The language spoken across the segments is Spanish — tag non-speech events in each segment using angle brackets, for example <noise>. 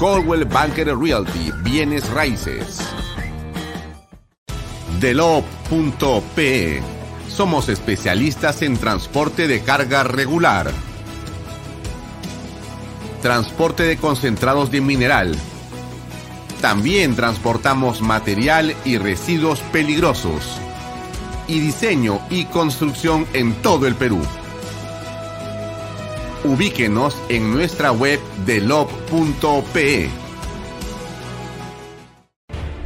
Coldwell Banker Realty, bienes raíces. Delop.pe. Somos especialistas en transporte de carga regular. Transporte de concentrados de mineral. También transportamos material y residuos peligrosos. Y diseño y construcción en todo el Perú. Ubíquenos en nuestra web delop.pe.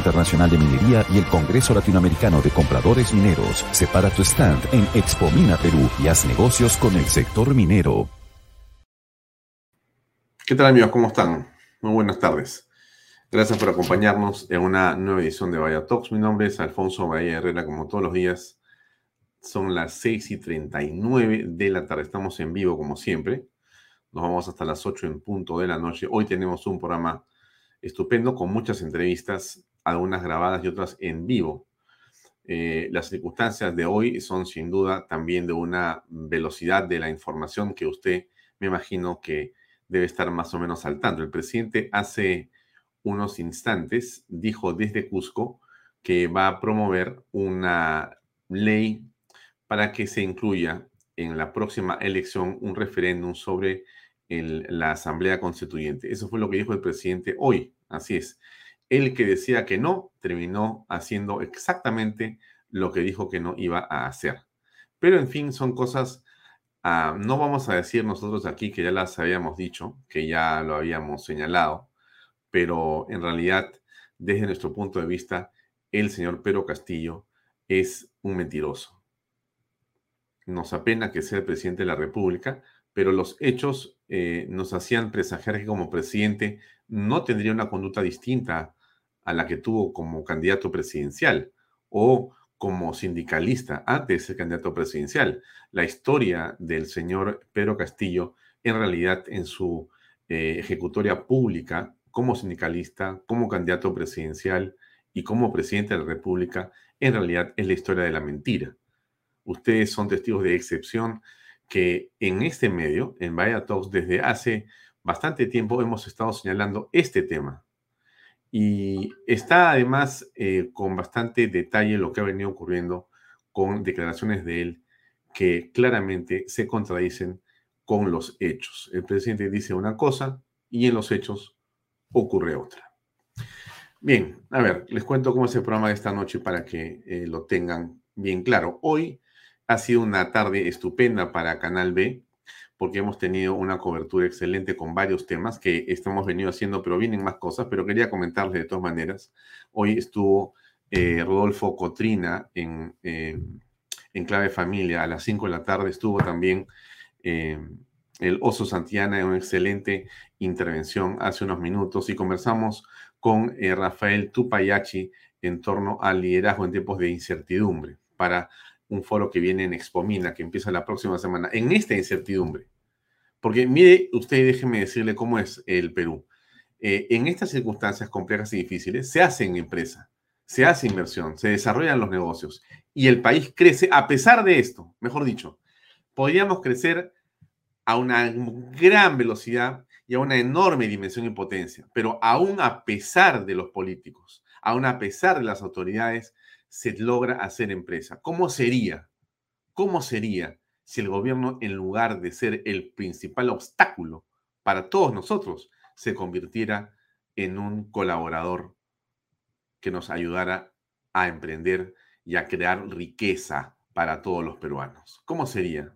Internacional de Minería y el Congreso Latinoamericano de Compradores Mineros. Separa tu stand en Expo Mina Perú y haz negocios con el sector minero. ¿Qué tal amigos? ¿Cómo están? Muy buenas tardes. Gracias por acompañarnos en una nueva edición de Vaya Talks. Mi nombre es Alfonso Bahía Herrera, como todos los días. Son las 6 y 39 de la tarde. Estamos en vivo, como siempre. Nos vamos hasta las 8 en punto de la noche. Hoy tenemos un programa estupendo con muchas entrevistas algunas grabadas y otras en vivo. Eh, las circunstancias de hoy son sin duda también de una velocidad de la información que usted me imagino que debe estar más o menos saltando. El presidente hace unos instantes dijo desde Cusco que va a promover una ley para que se incluya en la próxima elección un referéndum sobre la Asamblea Constituyente. Eso fue lo que dijo el presidente hoy. Así es. El que decía que no terminó haciendo exactamente lo que dijo que no iba a hacer. Pero en fin, son cosas, ah, no vamos a decir nosotros aquí que ya las habíamos dicho, que ya lo habíamos señalado, pero en realidad, desde nuestro punto de vista, el señor Pedro Castillo es un mentiroso. Nos apena que sea el presidente de la República, pero los hechos eh, nos hacían presagiar que como presidente no tendría una conducta distinta a la que tuvo como candidato presidencial o como sindicalista antes de ser candidato presidencial. La historia del señor Pedro Castillo, en realidad, en su eh, ejecutoria pública como sindicalista, como candidato presidencial y como presidente de la República, en realidad es la historia de la mentira. Ustedes son testigos de excepción que en este medio, en Vaya Talks, desde hace bastante tiempo hemos estado señalando este tema, y está además eh, con bastante detalle lo que ha venido ocurriendo con declaraciones de él que claramente se contradicen con los hechos. El presidente dice una cosa y en los hechos ocurre otra. Bien, a ver, les cuento cómo es el programa de esta noche para que eh, lo tengan bien claro. Hoy ha sido una tarde estupenda para Canal B porque hemos tenido una cobertura excelente con varios temas que estamos venido haciendo, pero vienen más cosas, pero quería comentarles de todas maneras. Hoy estuvo eh, Rodolfo Cotrina en, eh, en Clave Familia. A las 5 de la tarde, estuvo también eh, el Oso Santiana en una excelente intervención hace unos minutos. Y conversamos con Rafael Tupayachi en torno al liderazgo en tiempos de incertidumbre para un foro que viene en Expomina, que empieza la próxima semana, en esta incertidumbre Porque mire usted, déjeme decirle cómo es el Perú. Eh, en estas circunstancias complejas y difíciles se hace en empresa, se hace inversión, se desarrollan los negocios y el país crece a pesar de esto, mejor dicho, podríamos crecer a una gran velocidad y a una enorme dimensión y potencia, pero aún a pesar de los políticos, aún a pesar de las autoridades, se logra hacer empresa. ¿Cómo sería? ¿Cómo sería si el gobierno, en lugar de ser el principal obstáculo para todos nosotros, se convirtiera en un colaborador que nos ayudara a emprender y a crear riqueza para todos los peruanos. ¿Cómo sería?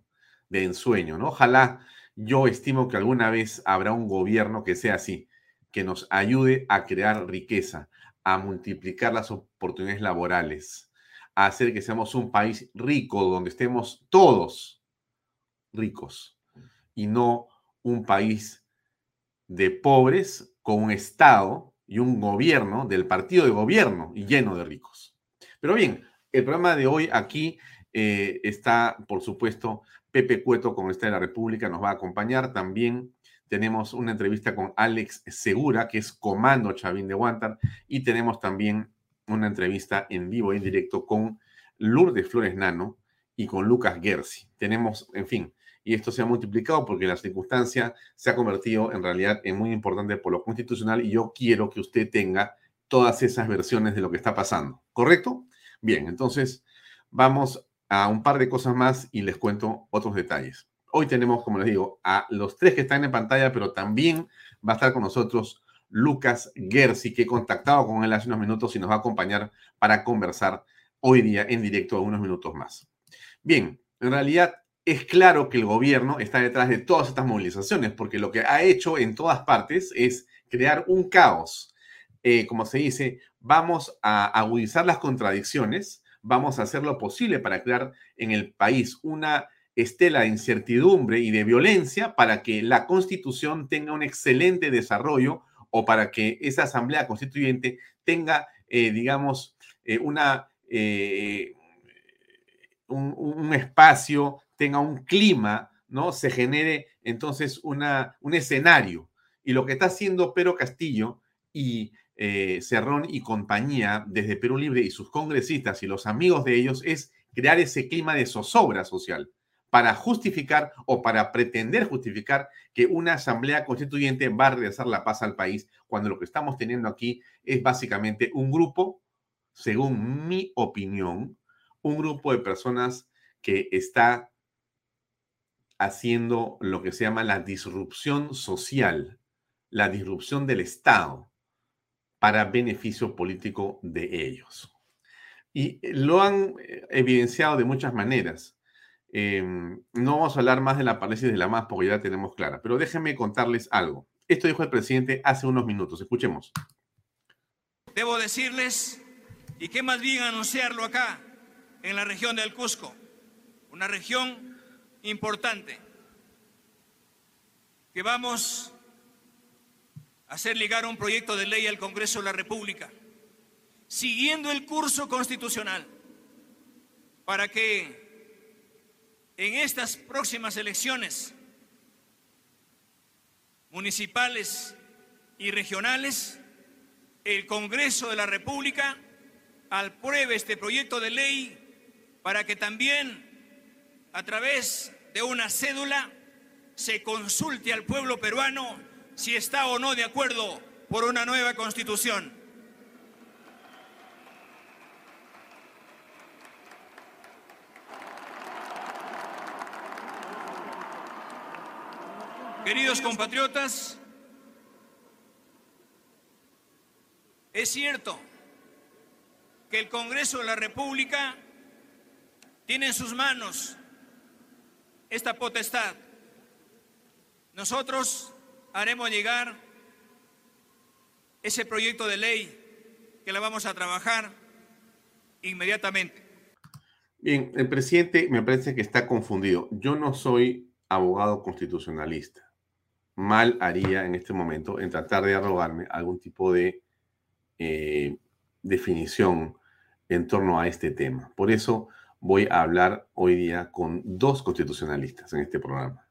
De ensueño, ¿no? Ojalá yo estimo que alguna vez habrá un gobierno que sea así, que nos ayude a crear riqueza, a multiplicar las oportunidades laborales, a hacer que seamos un país rico donde estemos todos ricos y no un país de pobres con un Estado y un gobierno del partido de gobierno y lleno de ricos. Pero bien, el programa de hoy aquí eh, está, por supuesto, Pepe Cueto, con Estado de la República, nos va a acompañar. También tenemos una entrevista con Alex Segura, que es comando Chavín de Guantar, y tenemos también una entrevista en vivo, en directo, con Lourdes Flores Nano y con Lucas Gersi. Tenemos, en fin, y esto se ha multiplicado porque la circunstancia se ha convertido en realidad en muy importante por lo constitucional y yo quiero que usted tenga todas esas versiones de lo que está pasando. ¿Correcto? Bien, entonces vamos a un par de cosas más y les cuento otros detalles. Hoy tenemos, como les digo, a los tres que están en pantalla, pero también va a estar con nosotros Lucas Gersi, que he contactado con él hace unos minutos y nos va a acompañar para conversar hoy día en directo unos minutos más. Bien, en realidad es claro que el gobierno está detrás de todas estas movilizaciones, porque lo que ha hecho en todas partes es crear un caos. Eh, como se dice, vamos a agudizar las contradicciones, vamos a hacer lo posible para crear en el país una estela de incertidumbre y de violencia para que la constitución tenga un excelente desarrollo o para que esa asamblea constituyente tenga, eh, digamos, eh, una, un, espacio, tenga un clima, ¿no? Se genere entonces una, un escenario. Y lo que está haciendo Pedro Castillo y eh, Cerrón y compañía desde Perú Libre y sus congresistas y los amigos de ellos es crear ese clima de zozobra social para justificar o para pretender justificar que una asamblea constituyente va a regresar la paz al país, cuando lo que estamos teniendo aquí es básicamente un grupo, según mi opinión, un grupo de personas que está haciendo lo que se llama la disrupción social, la disrupción del Estado para beneficio político de ellos. Y eh, lo han eh, evidenciado de muchas maneras. Em, no vamos a hablar más de la parálisis de la más porque ya la tenemos clara, pero déjenme contarles algo. Esto dijo el presidente hace unos minutos. Escuchemos. Debo decirles, y qué más bien anunciarlo acá, en la región del Cusco, una región importante, que vamos hacer ligar un proyecto de ley al Congreso de la República, siguiendo el curso constitucional, para que en estas próximas elecciones municipales y regionales, el Congreso de la República apruebe este proyecto de ley para que también a través de una cédula se consulte al pueblo peruano si está o no de acuerdo por una nueva constitución. Queridos compatriotas, es cierto que el Congreso de la República tiene en sus manos esta potestad. Nosotros haremos llegar ese proyecto de ley que la vamos a trabajar inmediatamente. Bien, el presidente me parece que está confundido. Yo no soy abogado constitucionalista. Mal haría en este momento en tratar de arrogarme algún tipo de eh, definición en torno a este tema. Por eso voy a hablar hoy día con dos constitucionalistas en este programa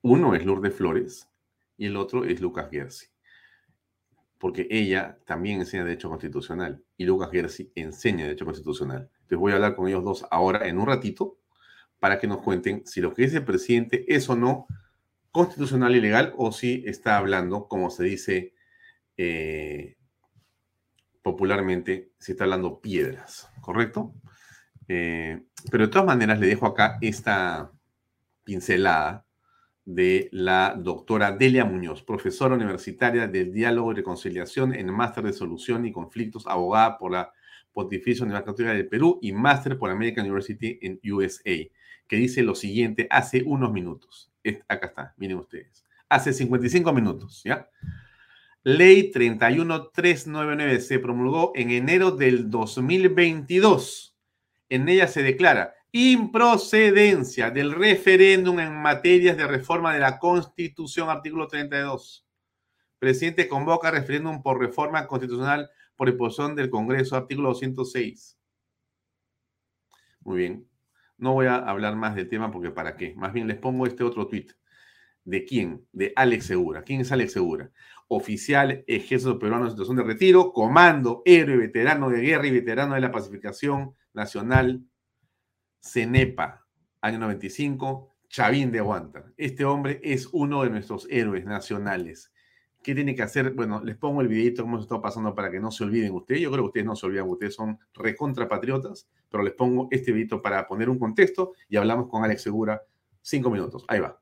Uno es Lourdes Flores y el otro es Lucas Gersi. Porque ella también enseña Derecho Constitucional y Lucas Gersi enseña Derecho Constitucional. Entonces voy a hablar con ellos dos ahora en un ratito para que nos cuenten si lo que dice el presidente es o no constitucional y legal o si está hablando, como se dice eh, popularmente, si está hablando piedras, ¿correcto? Eh, pero de todas maneras le dejo acá esta pincelada de la doctora Delia Muñoz, profesora universitaria del diálogo y reconciliación en máster de solución y conflictos, abogada por la Pontificia Universidad Católica del Perú y máster por American University en USA, que dice lo siguiente hace unos minutos. Acá está, miren ustedes. Hace 55 minutos, ¿ya? Ley 31399 se promulgó en enero del 2022. En ella se declara improcedencia del referéndum en materias de reforma de la Constitución, artículo 32. Presidente convoca referéndum por reforma constitucional por imposición del Congreso, artículo 206. Muy bien. No voy a hablar más del tema porque para qué. Más bien les pongo este otro tuit. ¿De quién? De Alex Segura. ¿Quién es Alex Segura? Oficial Ejército Peruano en situación de retiro, comando, héroe, veterano de guerra y veterano de la pacificación nacional Cenepa, año 95, Chavín de Aguanta. Este hombre es uno de nuestros héroes nacionales. ¿Qué tiene que hacer? Bueno, les pongo el videito cómo se está pasando para que no se olviden ustedes. Yo creo que ustedes no se olvidan, ustedes son recontrapatriotas, pero les pongo este videito para poner un contexto y hablamos con Alex Segura cinco minutos. Ahí va.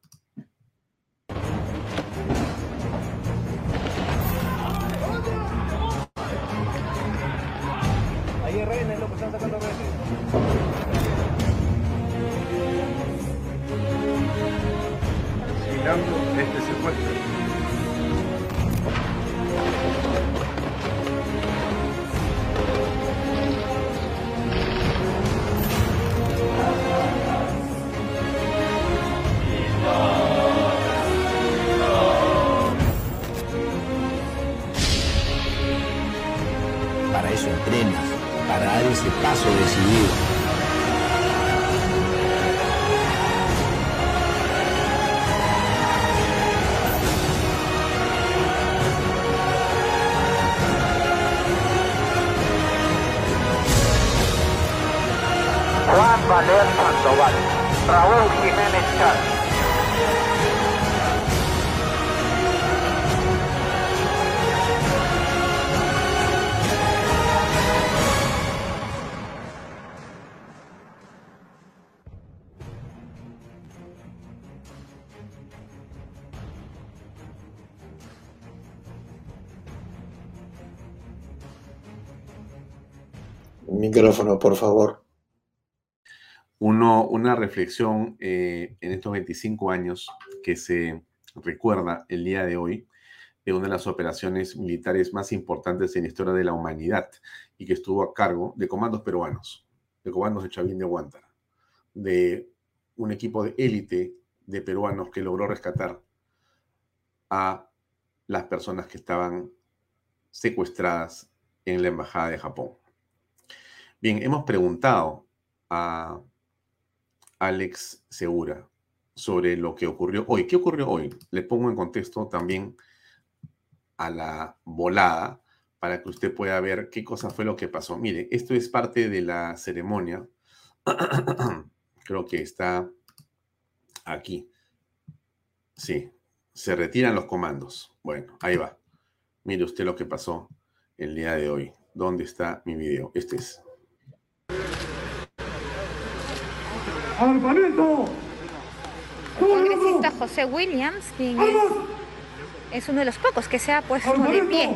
Micrófono, por favor una reflexión eh, en estos 25 años que se recuerda el día de hoy de una de las operaciones militares más importantes en la historia de la humanidad y que estuvo a cargo de comandos peruanos, de comandos de Chavín de Huántara, de un equipo de élite de peruanos que logró rescatar a las personas que estaban secuestradas en la Embajada de Japón. Bien, hemos preguntado a Alex Segura sobre lo que ocurrió hoy. ¿Qué ocurrió hoy? Le pongo en contexto también a la volada para que usted pueda ver qué cosa fue lo que pasó. Mire, esto es parte de la ceremonia. <clears throat> Creo que está aquí. Sí, se retiran los comandos. Bueno, ahí va. Mire usted lo que pasó el día de hoy. ¿Dónde está mi video? Este es. ¡Armamento! El congresista José Williams, quien es, uno de los pocos que se ha puesto de pie.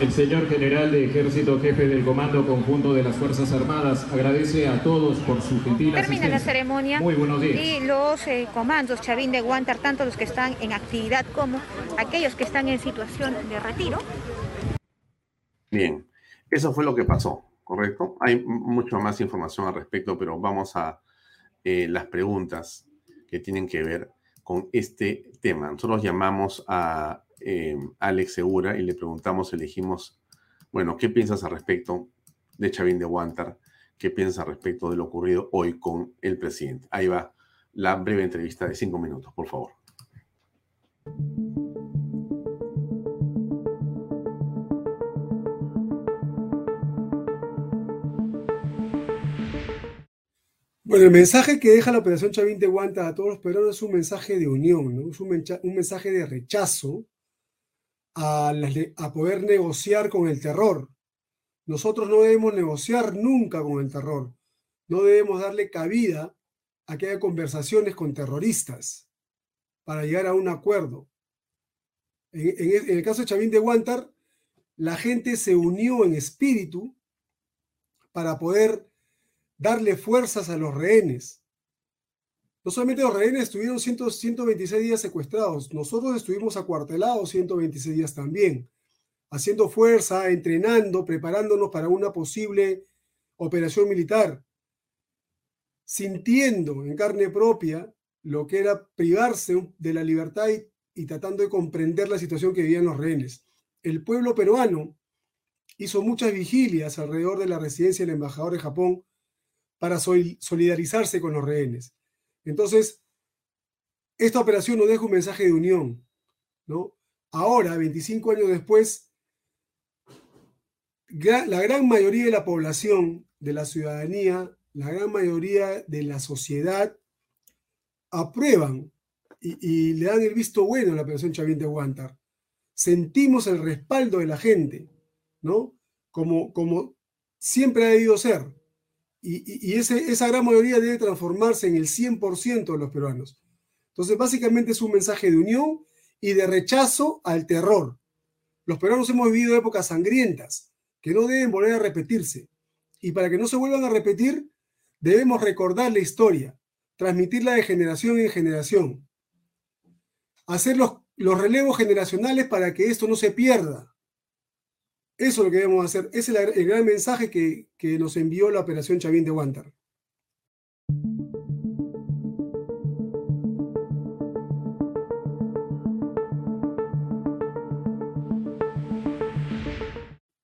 El señor general de ejército, jefe del Comando Conjunto de las Fuerzas Armadas, agradece a todos por su gentil Termina la ceremonia. Muy buenos días. Y los eh, comandos Chavín de Guantar, tanto los que están en actividad como aquellos que están en situación de retiro, Bien, eso fue lo que pasó, ¿correcto? Hay mucha más información al respecto, pero vamos a eh, las preguntas que tienen que ver con este tema. Nosotros llamamos a eh, Alex Segura y le preguntamos, elegimos, bueno, ¿qué piensas al respecto? de Chavín de Huántar, qué piensa respecto de lo ocurrido hoy con el presidente. Ahí va la breve entrevista de cinco minutos, por favor. Bueno, el mensaje que deja la Operación Chavín de Guanta a todos los peruanos es un mensaje de unión, es un, mensaje de rechazo a, a poder negociar con el terror. Nosotros no debemos negociar nunca con el terror, no debemos darle cabida a que haya conversaciones con terroristas para llegar a un acuerdo. En, el caso de Chavín de Guantar, la gente se unió en espíritu para poder darle fuerzas a los rehenes. No solamente los rehenes estuvieron 126 días secuestrados, nosotros estuvimos acuartelados 126 días también, haciendo fuerza, entrenando, preparándonos para una posible operación militar, sintiendo en carne propia lo que era privarse de la libertad y, y tratando de comprender la situación que vivían los rehenes. El pueblo peruano hizo muchas vigilias alrededor de la residencia del embajador de Japón para solidarizarse con los rehenes. Entonces, esta operación nos deja un mensaje de unión, ¿no? Ahora, 25 años después, la gran mayoría de la población, de la ciudadanía, la gran mayoría de la sociedad aprueban y, le dan el visto bueno a la operación Chavín de Guantar. Sentimos el respaldo de la gente, ¿no? Como, como siempre ha debido ser. Y, esa gran mayoría debe transformarse en el 100% de los peruanos. Entonces, básicamente es un mensaje de unión y de rechazo al terror. Los peruanos hemos vivido épocas sangrientas que no deben volver a repetirse. Y para que no se vuelvan a repetir, debemos recordar la historia, transmitirla de generación en generación, hacer los, los relevos generacionales para que esto no se pierda. Eso es lo que debemos hacer. Ese es el gran mensaje que, nos envió la operación Chavín de Guantar.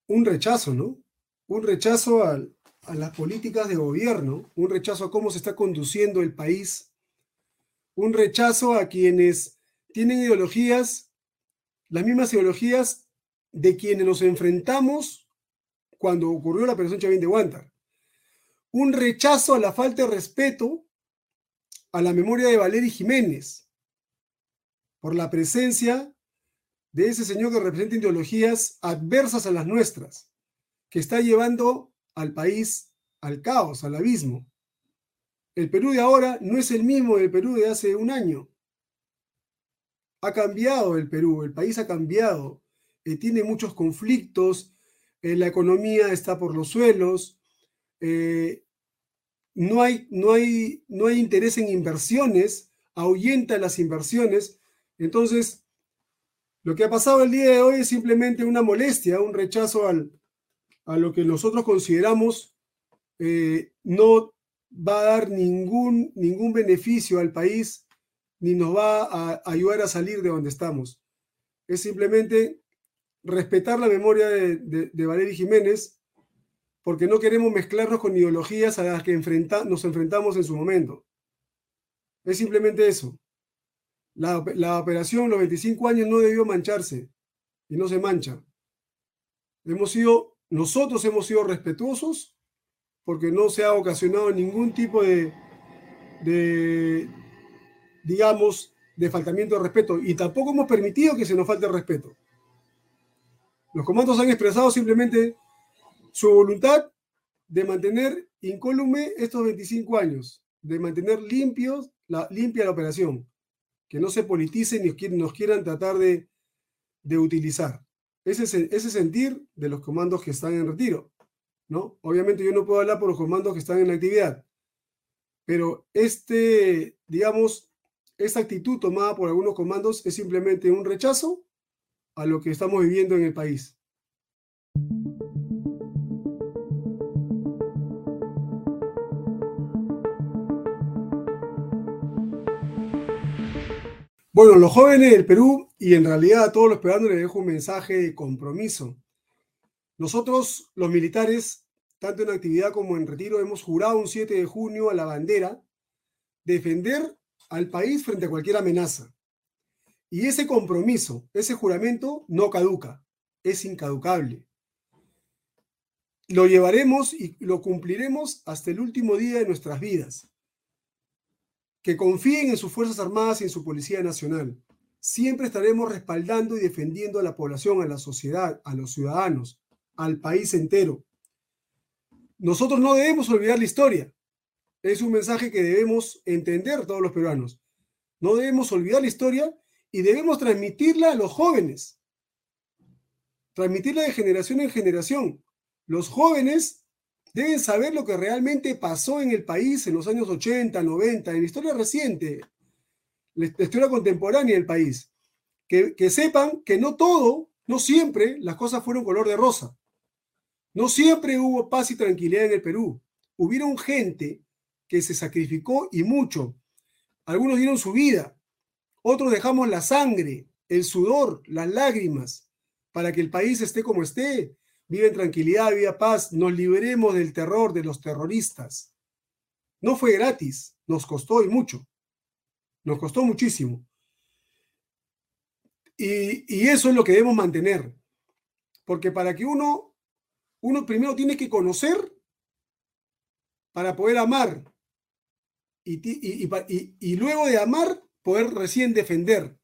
Un rechazo, ¿no? Un rechazo a, a las políticas de gobierno, un rechazo a cómo se está conduciendo el país, un rechazo a quienes tienen ideologías, las mismas ideologías de quienes nos enfrentamos cuando ocurrió la operación Chavín de Guantar. Un rechazo a la falta de respeto a la memoria de Valery Jiménez por la presencia de ese señor que representa ideologías adversas a las nuestras, que está llevando al país al caos, al abismo. El Perú de ahora no es el mismo del Perú de hace un año. Ha cambiado el Perú, el país ha cambiado, eh, tiene muchos conflictos, eh, la economía está por los suelos, eh, no, hay, no, hay, no hay interés en inversiones, ahuyenta las inversiones. Entonces, lo que ha pasado el día de hoy es simplemente una molestia, un rechazo al, a lo que nosotros consideramos no va a dar ningún, ningún beneficio al país ni nos va a ayudar a salir de donde estamos. Es simplemente respetar la memoria de, de, Jiménez, porque no queremos mezclarnos con ideologías a las que nos enfrentamos en su momento. Es simplemente eso. La, operación, los 25 años, no debió mancharse y no se mancha. Hemos sido, nosotros hemos sido respetuosos porque no se ha ocasionado ningún tipo de, digamos, de faltamiento de respeto y tampoco hemos permitido que se nos falte respeto. Los comandos han expresado simplemente su voluntad de mantener incólume estos 25 años, de mantener limpios, la, limpia la operación, que no se politice ni nos quieran tratar de, utilizar. Ese es ese sentir de los comandos que están en retiro. ¿no? Obviamente yo no puedo hablar por los comandos que están en actividad, pero este, digamos, esta actitud tomada por algunos comandos es simplemente un rechazo a lo que estamos viviendo en el país. Bueno, los jóvenes del Perú y en realidad a todos los peruanos les dejo un mensaje de compromiso. Nosotros, los militares, tanto en actividad como en retiro, hemos jurado un 7 de junio a la bandera defender al país frente a cualquier amenaza. Y ese compromiso, ese juramento no caduca, es incaducable. Lo llevaremos y lo cumpliremos hasta el último día de nuestras vidas. Que confíen en sus Fuerzas Armadas y en su Policía Nacional. Siempre estaremos respaldando y defendiendo a la población, a la sociedad, a los ciudadanos, al país entero. Nosotros no debemos olvidar la historia. Es un mensaje que debemos entender todos los peruanos. No debemos olvidar la historia y debemos transmitirla a los jóvenes. Transmitirla de generación en generación. Los jóvenes deben saber lo que realmente pasó en el país en los años 80, 90, en la historia reciente, la historia contemporánea del país. Que, que sepan que no todo, no siempre las cosas fueron color de rosa. No siempre hubo paz y tranquilidad en el Perú. Hubieron gente que se sacrificó y mucho. Algunos dieron su vida, otros dejamos la sangre, el sudor, las lágrimas, para que el país esté como esté, vive en tranquilidad, viva paz, nos liberemos del terror de los terroristas. No fue gratis, nos costó y mucho. Nos costó muchísimo. Y, eso es lo que debemos mantener. Porque para que uno, uno primero tiene que conocer para poder amar. Y luego de amar, poder recién defender.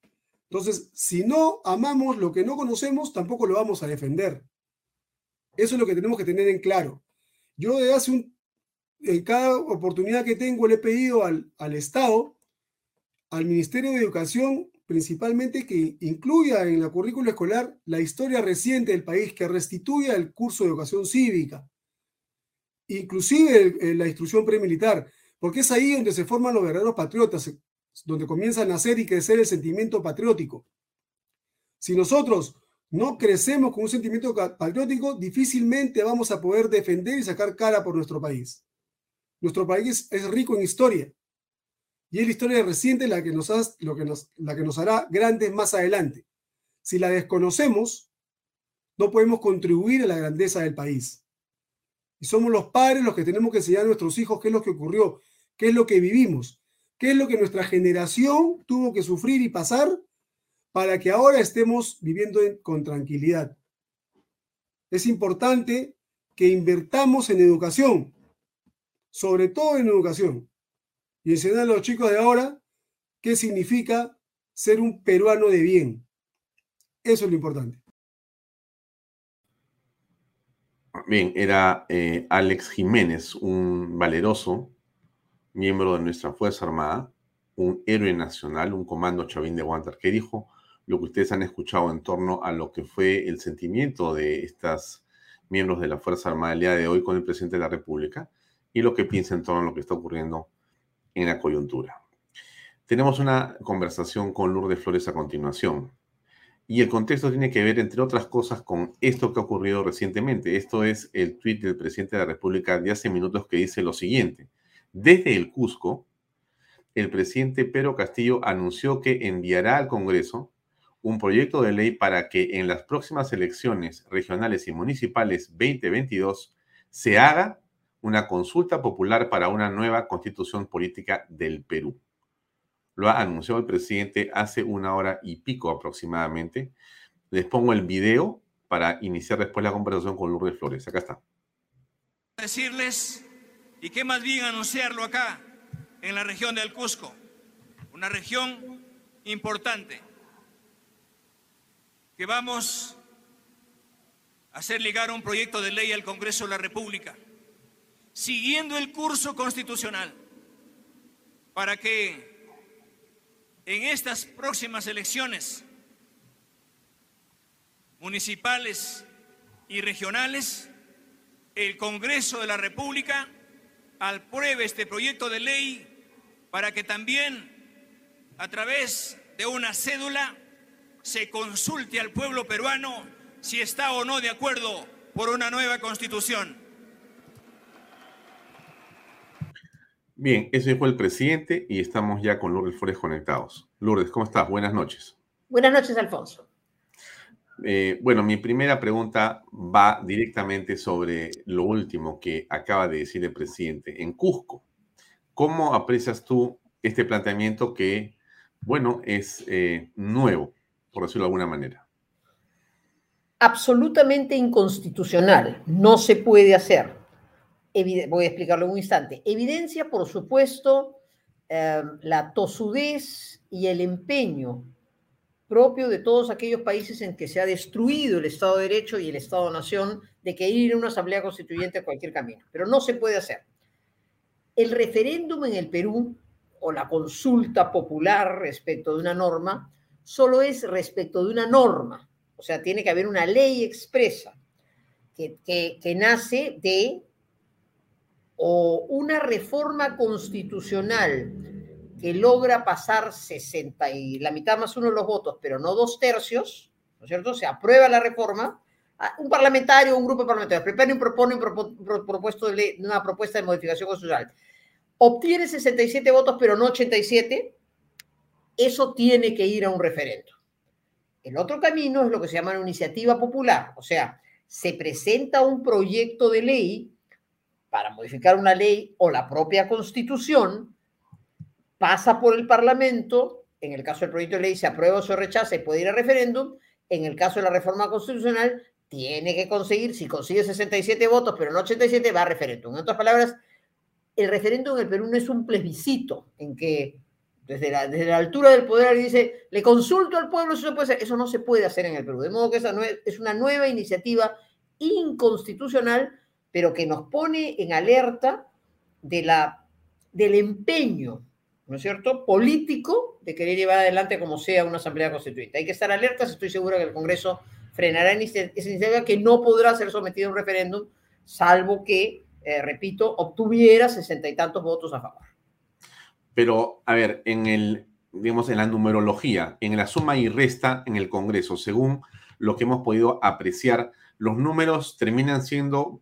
Entonces, si no amamos lo que no conocemos, tampoco lo vamos a defender. Eso es lo que tenemos que tener en claro. Yo de hace un, en cada oportunidad que tengo le he pedido al, al Estado, al Ministerio de Educación, principalmente que incluya en la currícula escolar la historia reciente del país, que restituya el curso de educación cívica, inclusive la instrucción premilitar, porque es ahí donde se forman los verdaderos patriotas, donde comienza a nacer y crecer el sentimiento patriótico. Si nosotros no crecemos con un sentimiento patriótico, difícilmente vamos a poder defender y sacar cara por nuestro país. Nuestro país es rico en historia y es la historia reciente la que nos, lo que nos, la que nos hará grandes más adelante. Si la desconocemos, no podemos contribuir a la grandeza del país. Y somos los padres los que tenemos que enseñar a nuestros hijos qué es lo que ocurrió, qué es lo que vivimos, qué es lo que nuestra generación tuvo que sufrir y pasar para que ahora estemos viviendo con tranquilidad. Es importante que invertamos en educación, sobre todo en educación, y enseñar a los chicos de ahora qué significa ser un peruano de bien. Eso es lo importante. Bien, era eh, Alex Jiménez, un valeroso miembro de nuestra Fuerza Armada, un héroe nacional, un comando chavín de Guantar, que dijo lo que ustedes han escuchado en torno a lo que fue el sentimiento de estas miembros de la Fuerza Armada el día de hoy con el presidente de la República y lo que piensa en torno a lo que está ocurriendo en la coyuntura. Tenemos una conversación con Lourdes Flores a continuación. Y el contexto tiene que ver, entre otras cosas, con esto que ha ocurrido recientemente. Esto es el tuit del presidente de la República de hace minutos que dice lo siguiente. Desde el Cusco, el presidente Pedro Castillo anunció que enviará al Congreso un proyecto de ley para que en las próximas elecciones regionales y municipales 2022 se haga una consulta popular para una nueva constitución política del Perú. Lo ha anunciado el presidente hace una hora y pico aproximadamente. Les pongo el video para iniciar después la conversación con Lourdes Flores. Acá está. Decirles y qué más bien anunciarlo acá, en la región del Cusco, una región importante, que vamos a hacer llegar un proyecto de ley al Congreso de la República, siguiendo el curso constitucional, para que en estas próximas elecciones municipales y regionales, el Congreso de la República apruebe este proyecto de ley para que también a través de una cédula se consulte al pueblo peruano si está o no de acuerdo por una nueva constitución. Bien, ese fue el presidente y estamos ya con Lourdes Flores conectados. Lourdes, ¿cómo estás? Buenas noches. Buenas noches, Alfonso. Eh, bueno, mi primera pregunta va directamente sobre lo último que acaba de decir el presidente. En Cusco, ¿cómo aprecias tú este planteamiento que, bueno, es eh, nuevo, por decirlo de alguna manera? Absolutamente inconstitucional. No se puede hacer. voy a explicarlo en un instante. Evidencia, por supuesto, eh, la tosudez y el empeño propio de todos aquellos países en que se ha destruido el Estado de Derecho y el Estado-Nación de que ir a una asamblea constituyente a cualquier camino. Pero no se puede hacer. El referéndum en el Perú o la consulta popular respecto de una norma solo es respecto de una norma. O sea, tiene que haber una ley expresa que, que nace de o una reforma constitucional que logra pasar 60 y la mitad más uno de los votos, pero no dos tercios, ¿no es cierto? Se aprueba la reforma, ah, un parlamentario, un grupo de parlamentarios prepara y propone un de ley, una propuesta de modificación constitucional, obtiene 67 votos, pero no 87, eso tiene que ir a un referendo. El otro camino es lo que se llama una iniciativa popular, o sea, se presenta un proyecto de ley para modificar una ley o la propia constitución, pasa por el Parlamento, en el caso del proyecto de ley se aprueba o se rechaza y puede ir a referéndum, en el caso de la reforma constitucional tiene que conseguir, si consigue 67 votos, pero no 87, va a referéndum. En otras palabras, el referéndum en el Perú no es un plebiscito en que desde la, desde la altura del poder dice, le consulto al pueblo, eso, puede eso no se puede hacer en el Perú. De modo que esa es una nueva iniciativa inconstitucional, pero que nos pone en alerta de la, del empeño ¿no es cierto?, político de querer llevar adelante como sea una asamblea constituyente. Hay que estar alertas, estoy seguro que el Congreso frenará esa iniciativa que no podrá ser sometida a un referéndum, salvo que, eh, repito, obtuviera sesenta y tantos votos a favor. Pero, a ver, en el, digamos, en la numerología, en la suma y resta en el Congreso, según lo que hemos podido apreciar, los números terminan siendo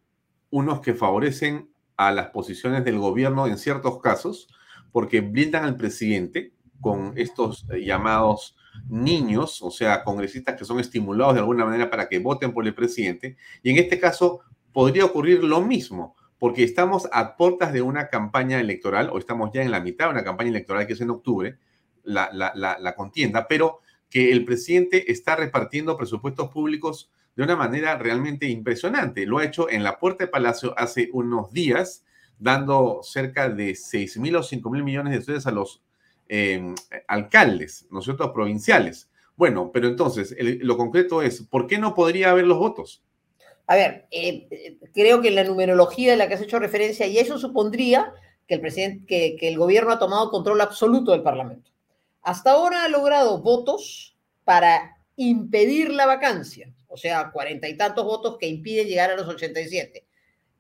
unos que favorecen a las posiciones del gobierno en ciertos casos, porque blindan al presidente con estos eh, llamados niños, o sea, congresistas que son estimulados de alguna manera para que voten por el presidente. Y en este caso podría ocurrir lo mismo, porque estamos a puertas de una campaña electoral, o estamos ya en la mitad de una campaña electoral que es en octubre, la, la contienda, pero que el presidente está repartiendo presupuestos públicos de una manera realmente impresionante. Lo ha hecho en la Puerta de Palacio hace unos días dando cerca de 6 mil o 5 mil millones de dólares a los em, alcaldes, ¿no es cierto?, provinciales. Bueno, pero entonces, lo concreto es, ¿por qué no podría haber los votos? A ver, eh, creo que la numerología de la que has hecho referencia, y eso supondría que el presidente, que, que el gobierno ha tomado control absoluto del Parlamento. Hasta ahora ha logrado votos para impedir la vacancia, o sea, cuarenta y tantos votos que impiden llegar a los 87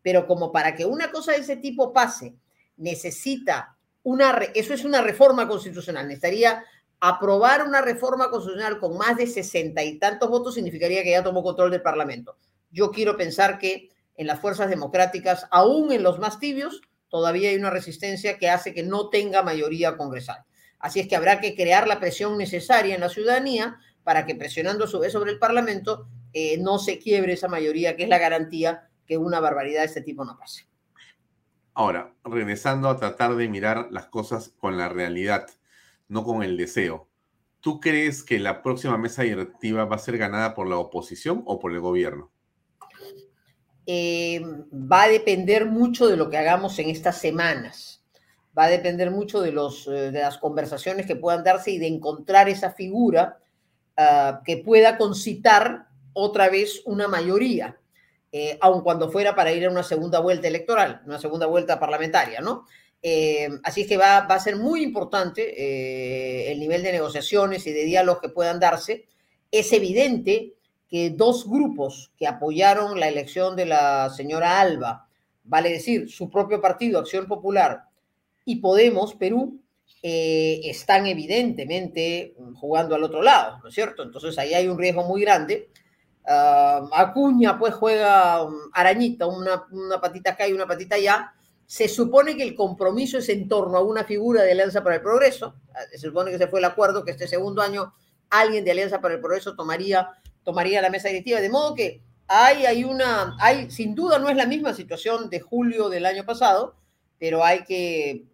pero como para que una cosa de ese tipo pase, necesita una, eso es una reforma constitucional, necesitaría aprobar una reforma constitucional con más de sesenta y tantos votos, significaría que ya tomó control del Parlamento. Yo quiero pensar que en las fuerzas democráticas, aún en los más tibios, todavía hay una resistencia que hace que no tenga mayoría congresal. Así es que habrá que crear la presión necesaria en la ciudadanía para que presionando sobre el Parlamento eh, no se quiebre esa mayoría que es la garantía que una barbaridad de este tipo no pase. Ahora, regresando a tratar de mirar las cosas con la realidad, no con el deseo. ¿Tú crees que la próxima mesa directiva va a ser ganada por la oposición o por el gobierno? Eh, va a depender mucho de lo que hagamos en estas semanas. Va a depender mucho de, los, eh, de las conversaciones que puedan darse y de encontrar esa figura ah, que pueda concitar otra vez una mayoría eh, aun cuando fuera para ir a una segunda vuelta electoral, una segunda vuelta parlamentaria, ¿no? Eh, así que va, a ser muy importante eh, el nivel de negociaciones y de diálogo que puedan darse. Es evidente que dos grupos que apoyaron la elección de la señora Alba, vale decir, su propio partido, Acción Popular, y Podemos, Perú, están evidentemente jugando al otro lado, ¿no es cierto? Entonces ahí hay un riesgo muy grande Acuña pues juega um, arañita, una, una, patita acá y una patita allá. Se supone que el compromiso es en torno a una figura de Alianza para el Progreso. Ah, se supone que se fue el acuerdo que este segundo año alguien de Alianza para el Progreso tomaría tomaría la mesa directiva. De modo que hay, hay una, hay, sin duda no es la misma situación de julio del año pasado, pero hay que,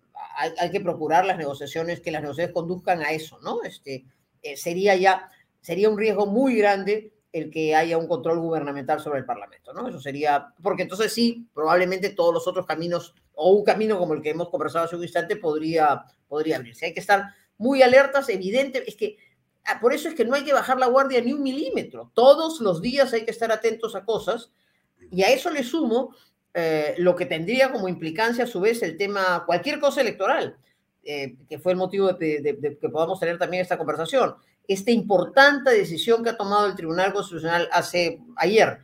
hay, que procurar las negociaciones, que las negociaciones conduzcan a eso, ¿no? Este, eh, sería ya, sería un riesgo muy grande el que haya un control gubernamental sobre el Parlamento, ¿no? Eso sería, porque entonces sí, probablemente todos los otros caminos, o un camino como el que hemos conversado hace un instante, podría, podría abrirse. Hay que estar muy alertas, evidente, es que ah, por eso es que no hay que bajar la guardia ni un milímetro. Todos los días hay que estar atentos a cosas, y a eso le sumo eh, lo que tendría como implicancia a su vez el tema, cualquier cosa electoral, eh, que fue el motivo de, que podamos tener también esta conversación. Esta importante decisión que ha tomado el Tribunal Constitucional hace ayer,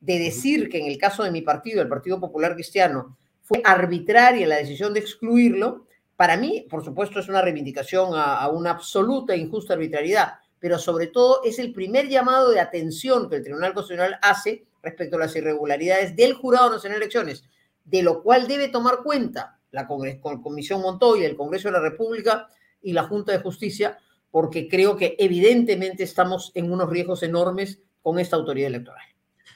de decir que en el caso de mi partido, el Partido Popular Cristiano, fue arbitraria la decisión de excluirlo, para mí, por supuesto, es una reivindicación a, a una absoluta e injusta arbitrariedad, pero sobre todo es el primer llamado de atención que el Tribunal Constitucional hace respecto a las irregularidades del Jurado Nacional de Elecciones, de lo cual debe tomar cuenta la Comisión Montoya, el Congreso de la República y la Junta de Justicia, porque creo que evidentemente estamos en unos riesgos enormes con esta autoridad electoral.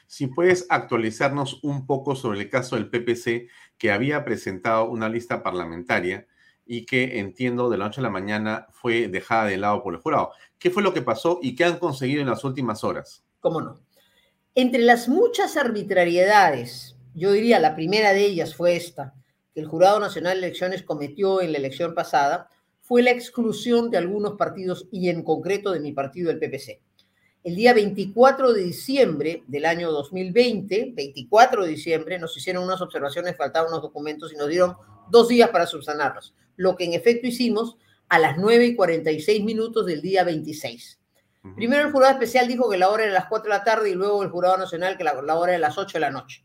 Si puedes actualizarnos un poco sobre el caso del PPC, que había presentado una lista parlamentaria y que entiendo de la noche a la mañana fue dejada de lado por el jurado. ¿Qué fue lo que pasó y qué han conseguido en las últimas horas? ¿Cómo no? Entre las muchas arbitrariedades, yo diría la primera de ellas fue esta, que el Jurado Nacional de Elecciones cometió en la elección pasada, fue la exclusión de algunos partidos y en concreto de mi partido, el PPC. El día 24 de diciembre del año 2020, 24 de diciembre, nos hicieron unas observaciones, faltaban unos documentos y nos dieron dos días para subsanarlos, lo que en efecto hicimos a las 9 y 46 minutos del día 26. Primero el jurado especial dijo que la hora era las 4 de la tarde y luego el jurado nacional que la, hora era las 8 de la noche.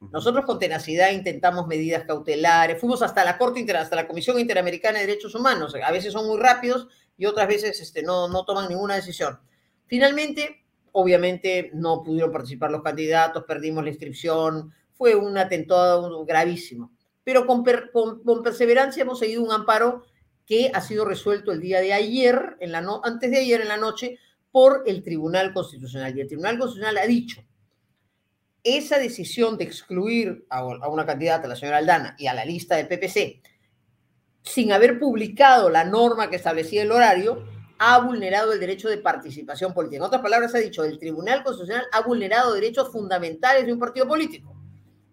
Nosotros con tenacidad intentamos medidas cautelares, fuimos hasta la Corte Inter, hasta la Comisión Interamericana de Derechos Humanos. A veces son muy rápidos y otras veces este, no, no toman ninguna decisión. Finalmente, obviamente no pudieron participar los candidatos, perdimos la inscripción, fue un atentado gravísimo. Pero con, con, perseverancia hemos seguido un amparo que ha sido resuelto el día de ayer, antes de ayer en la noche, por el Tribunal Constitucional. Y el Tribunal Constitucional ha dicho, esa decisión de excluir a, una candidata, la señora Aldana, y a la lista del PPC, sin haber publicado la norma que establecía el horario, ha vulnerado el derecho de participación política. En otras palabras, ha dicho, el Tribunal Constitucional ha vulnerado derechos fundamentales de un partido político.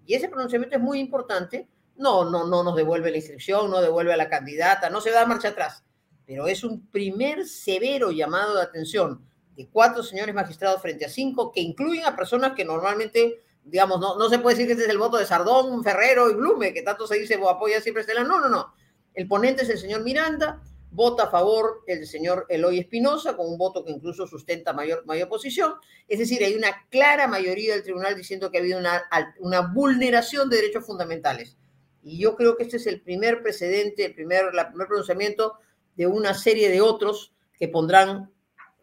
Y ese pronunciamiento es muy importante. No, no, no nos devuelve la inscripción, no devuelve a la candidata, no se da marcha atrás. Pero es un primer severo llamado de atención de cuatro señores magistrados frente a cinco, que incluyen a personas que normalmente, digamos, no, no se puede decir que este es el voto de Sardón, Ferrero y Blume, que tanto se dice apoya siempre Estela. No, no, no. El ponente es el señor Miranda, vota a favor el señor Eloy Espinosa, con un voto que incluso sustenta mayor, mayor posición. Es decir, hay una clara mayoría del tribunal diciendo que ha habido una, una vulneración de derechos fundamentales. Y yo creo que este es el primer precedente, el primer, el primer pronunciamiento de una serie de otros que pondrán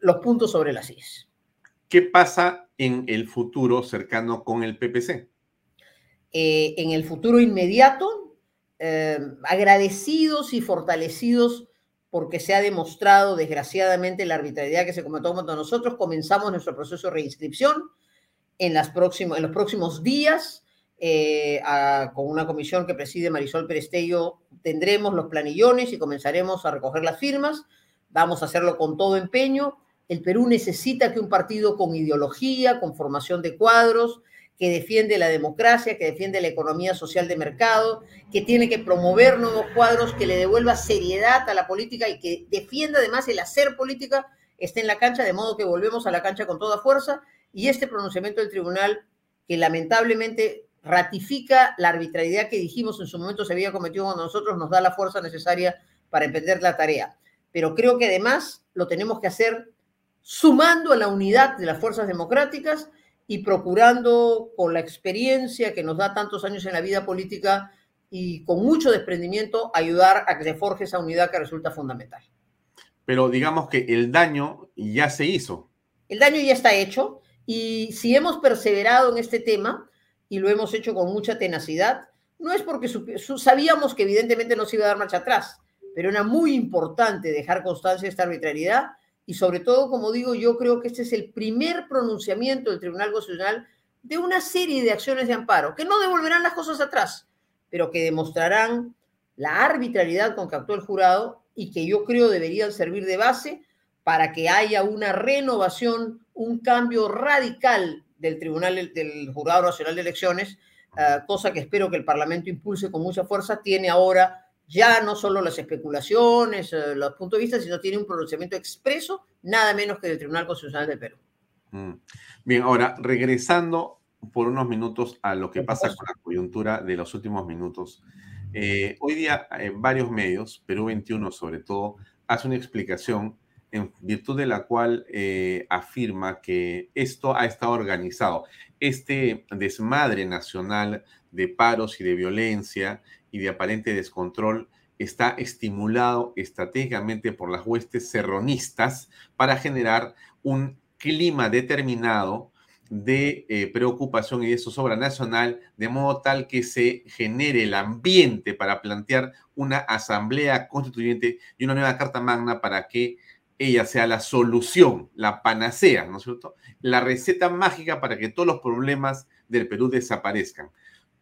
los puntos sobre las IES. ¿Qué pasa en el futuro cercano con el PPC? Eh, en el futuro inmediato, eh, agradecidos y fortalecidos porque se ha demostrado desgraciadamente la arbitrariedad que se cometió contra nosotros, comenzamos nuestro proceso de reinscripción en, las próximos, en los próximos días. Eh, con una comisión que preside Marisol Perestello, tendremos los planillones y comenzaremos a recoger las firmas. Vamos a hacerlo con todo empeño. El Perú necesita que un partido con ideología, con formación de cuadros, que defiende la democracia, que defiende la economía social de mercado, que tiene que promover nuevos cuadros, que le devuelva seriedad a la política y que defienda además el hacer política, esté en la cancha, de modo que volvemos a la cancha con toda fuerza. Y este pronunciamiento del tribunal, que lamentablemente ratifica la arbitrariedad que dijimos en su momento se había cometido con nosotros, nos da la fuerza necesaria para emprender la tarea. Pero creo que además lo tenemos que hacer sumando a la unidad de las fuerzas democráticas y procurando con la experiencia que nos da tantos años en la vida política y con mucho desprendimiento ayudar a que se forje esa unidad que resulta fundamental. Pero digamos que el daño ya se hizo. El daño ya está hecho y si hemos perseverado en este tema y lo hemos hecho con mucha tenacidad, no es porque sabíamos que evidentemente no se iba a dar marcha atrás, pero era muy importante dejar constancia de esta arbitrariedad y sobre todo, como digo, yo creo que este es el primer pronunciamiento del Tribunal Constitucional de una serie de acciones de amparo, que no devolverán las cosas atrás, pero que demostrarán la arbitrariedad con que actuó el jurado y que yo creo deberían servir de base para que haya una renovación, un cambio radical del Tribunal del Jurado Nacional de Elecciones, eh, cosa que espero que el Parlamento impulse con mucha fuerza, tiene ahora ya no solo las especulaciones, eh, los puntos de vista, sino tiene un pronunciamiento expreso, nada menos que del Tribunal Constitucional del Perú. Mm. Bien, ahora, regresando por unos minutos a lo que pasa con la coyuntura de los últimos minutos. Eh, hoy día en varios medios, Perú 21 sobre todo, hace una explicación en virtud de la cual eh, afirma que esto ha estado organizado. Este desmadre nacional de paros y de violencia y de aparente descontrol está estimulado estratégicamente por las huestes serronistas para generar un clima determinado de eh, preocupación y de zozobra nacional, de modo tal que se genere el ambiente para plantear una asamblea constituyente y una nueva carta magna para que ella sea la solución, la panacea, ¿no es cierto? La receta mágica para que todos los problemas del Perú desaparezcan.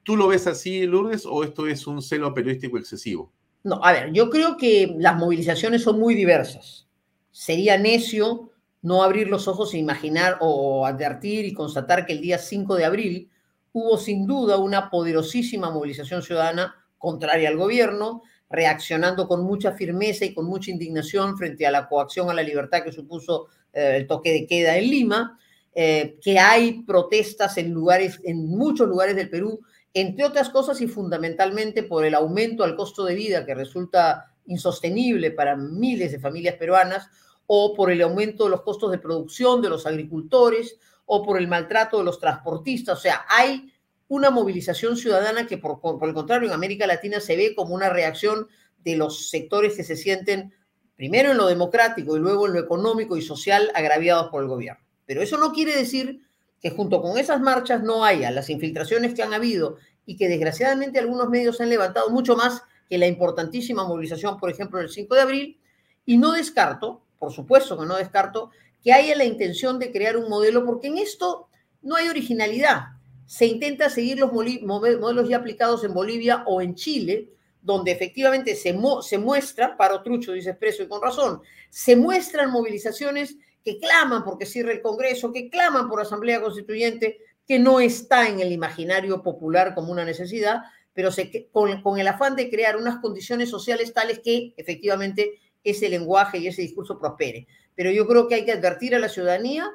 ¿Tú lo ves así, Lourdes, o esto es un celo periodístico excesivo? No, a ver, yo creo que las movilizaciones son muy diversas. Sería necio no abrir los ojos e imaginar o advertir y constatar que el día 5 de abril hubo sin duda una poderosísima movilización ciudadana contraria al gobierno, reaccionando con mucha firmeza y con mucha indignación frente a la coacción a la libertad que supuso eh, el toque de queda en Lima, eh, que hay protestas en lugares, en muchos lugares del Perú, entre otras cosas y fundamentalmente por el aumento al costo de vida que resulta insostenible para miles de familias peruanas, o por el aumento de los costos de producción de los agricultores, o por el maltrato de los transportistas. O sea, hay una movilización ciudadana que por, por, el contrario en América Latina se ve como una reacción de los sectores que se sienten primero en lo democrático y luego en lo económico y social agraviados por el gobierno. Pero eso no quiere decir que junto con esas marchas no haya las infiltraciones que han habido y que desgraciadamente algunos medios han levantado mucho más que la importantísima movilización, por ejemplo, del 5 de abril. Y no descarto, por supuesto que no descarto, que haya la intención de crear un modelo, porque en esto no hay originalidad se intenta seguir los modelos ya aplicados en Bolivia o en Chile, donde efectivamente se, se muestra, paro trucho, dice expreso y con razón, se muestran movilizaciones que claman porque cierre el Congreso, que claman por Asamblea Constituyente, que no está en el imaginario popular como una necesidad, pero con, con el afán de crear unas condiciones sociales tales que efectivamente ese lenguaje y ese discurso prospere. Pero yo creo que hay que advertir a la ciudadanía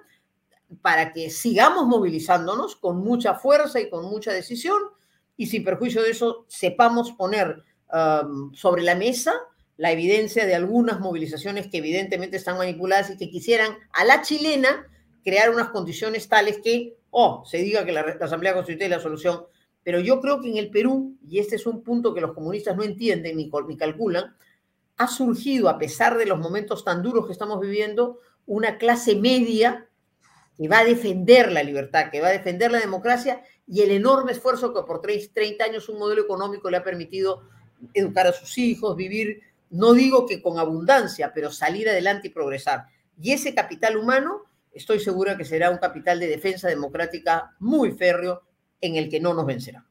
para que sigamos movilizándonos con mucha fuerza y con mucha decisión y sin perjuicio de eso sepamos poner um, sobre la mesa la evidencia de algunas movilizaciones que evidentemente están manipuladas y que quisieran a la chilena crear unas condiciones tales que, oh, se diga que la, Asamblea Constituyente es la solución. Pero yo creo que en el Perú, y este es un punto que los comunistas no entienden ni, ni calculan, ha surgido, a pesar de los momentos tan duros que estamos viviendo, una clase media que va a defender la libertad, que va a defender la democracia y el enorme esfuerzo que por 30 años un modelo económico le ha permitido educar a sus hijos, vivir, no digo que con abundancia, pero salir adelante y progresar. Y ese capital humano, estoy segura que será un capital de defensa democrática muy férreo en el que no nos vencerá.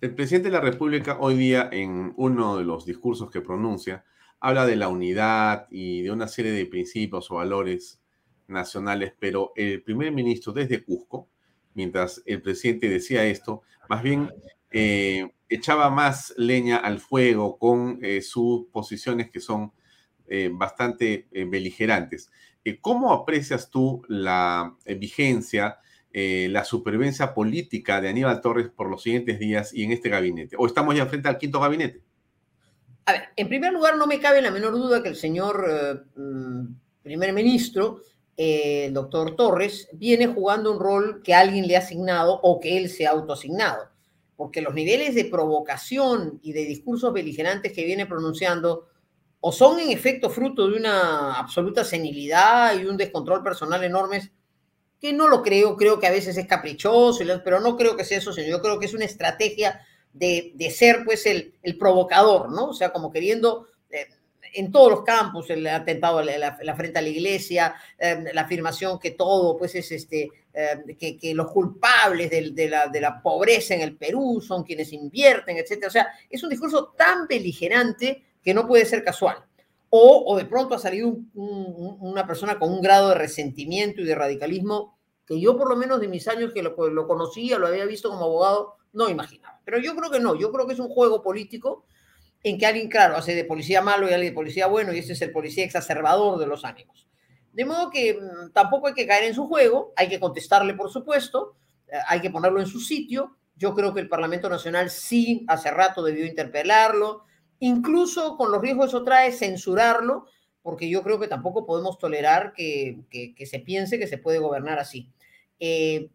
El presidente de la República hoy día, en uno de los discursos que pronuncia, habla de la unidad y de una serie de principios o valores nacionales, pero el primer ministro desde Cusco, mientras el presidente decía esto, más bien eh, echaba más leña al fuego con eh, sus posiciones que son eh, bastante beligerantes. ¿Cómo aprecias tú la vigencia, la supervivencia política de Aníbal Torres por los siguientes días y en este gabinete? ¿O estamos ya frente al quinto gabinete? A ver, en primer lugar, no me cabe la menor duda que el señor mm, primer ministro el doctor Torres viene jugando un rol que alguien le ha asignado o que él se ha autoasignado, porque los niveles de provocación y de discursos beligerantes que viene pronunciando o son en efecto fruto de una absoluta senilidad y un descontrol personal enormes, que no lo creo, creo que a veces es caprichoso, pero no creo que sea eso, sino yo creo que es una estrategia de, ser pues el, provocador, ¿no? O sea, como queriendo... Eh, en todos los campos, el atentado la, la, frente a la iglesia, eh, la afirmación que todo, pues es este, eh, que, los culpables de, la, pobreza en el Perú son quienes invierten, etcétera. O sea, es un discurso tan beligerante que no puede ser casual. O, de pronto ha salido un, un, una persona con un grado de resentimiento y de radicalismo que yo por lo menos de mis años que lo, lo conocía, lo había visto como abogado, no imaginaba. Pero yo creo que no, yo creo que es un juego político en que alguien, claro, hace de policía malo y alguien de policía bueno, y ese es el policía exacerbador de los ánimos. De modo que mmm, tampoco hay que caer en su juego, hay que contestarle, por supuesto, eh, hay que ponerlo en su sitio. Yo creo que el Parlamento Nacional sí, hace rato debió interpelarlo, incluso con los riesgos eso trae, censurarlo, porque yo creo que tampoco podemos tolerar que, que, que se piense que se puede gobernar así. Eh,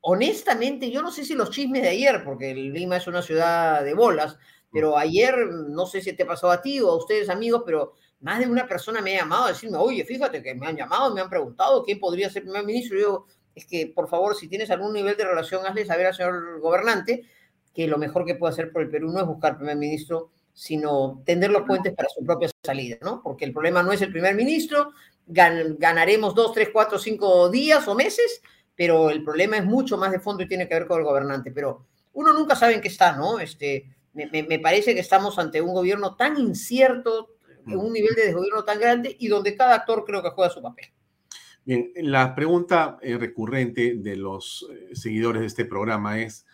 honestamente, yo no sé si los chismes de ayer, porque Lima es una ciudad de bolas, pero ayer, no sé si te pasó a ti o a ustedes amigos, pero más de una persona me ha llamado a decirme, oye, fíjate que me han llamado, me han preguntado quién podría ser primer ministro. Yo, es que, por favor, si tienes algún nivel de relación, hazle saber al señor gobernante que lo mejor que puede hacer por el Perú no es buscar primer ministro, sino tender los puentes para su propia salida, ¿no? Porque el problema no es el primer ministro, gan ganaremos dos, tres, cuatro, cinco días o meses, pero el problema es mucho más de fondo y tiene que ver con el gobernante. Pero uno nunca sabe en qué está, ¿no? Este, me, me, parece que estamos ante un gobierno tan incierto, en un nivel de desgobierno tan grande y donde cada actor creo que juega su papel. Bien, la pregunta eh, recurrente de los eh, seguidores de este programa es,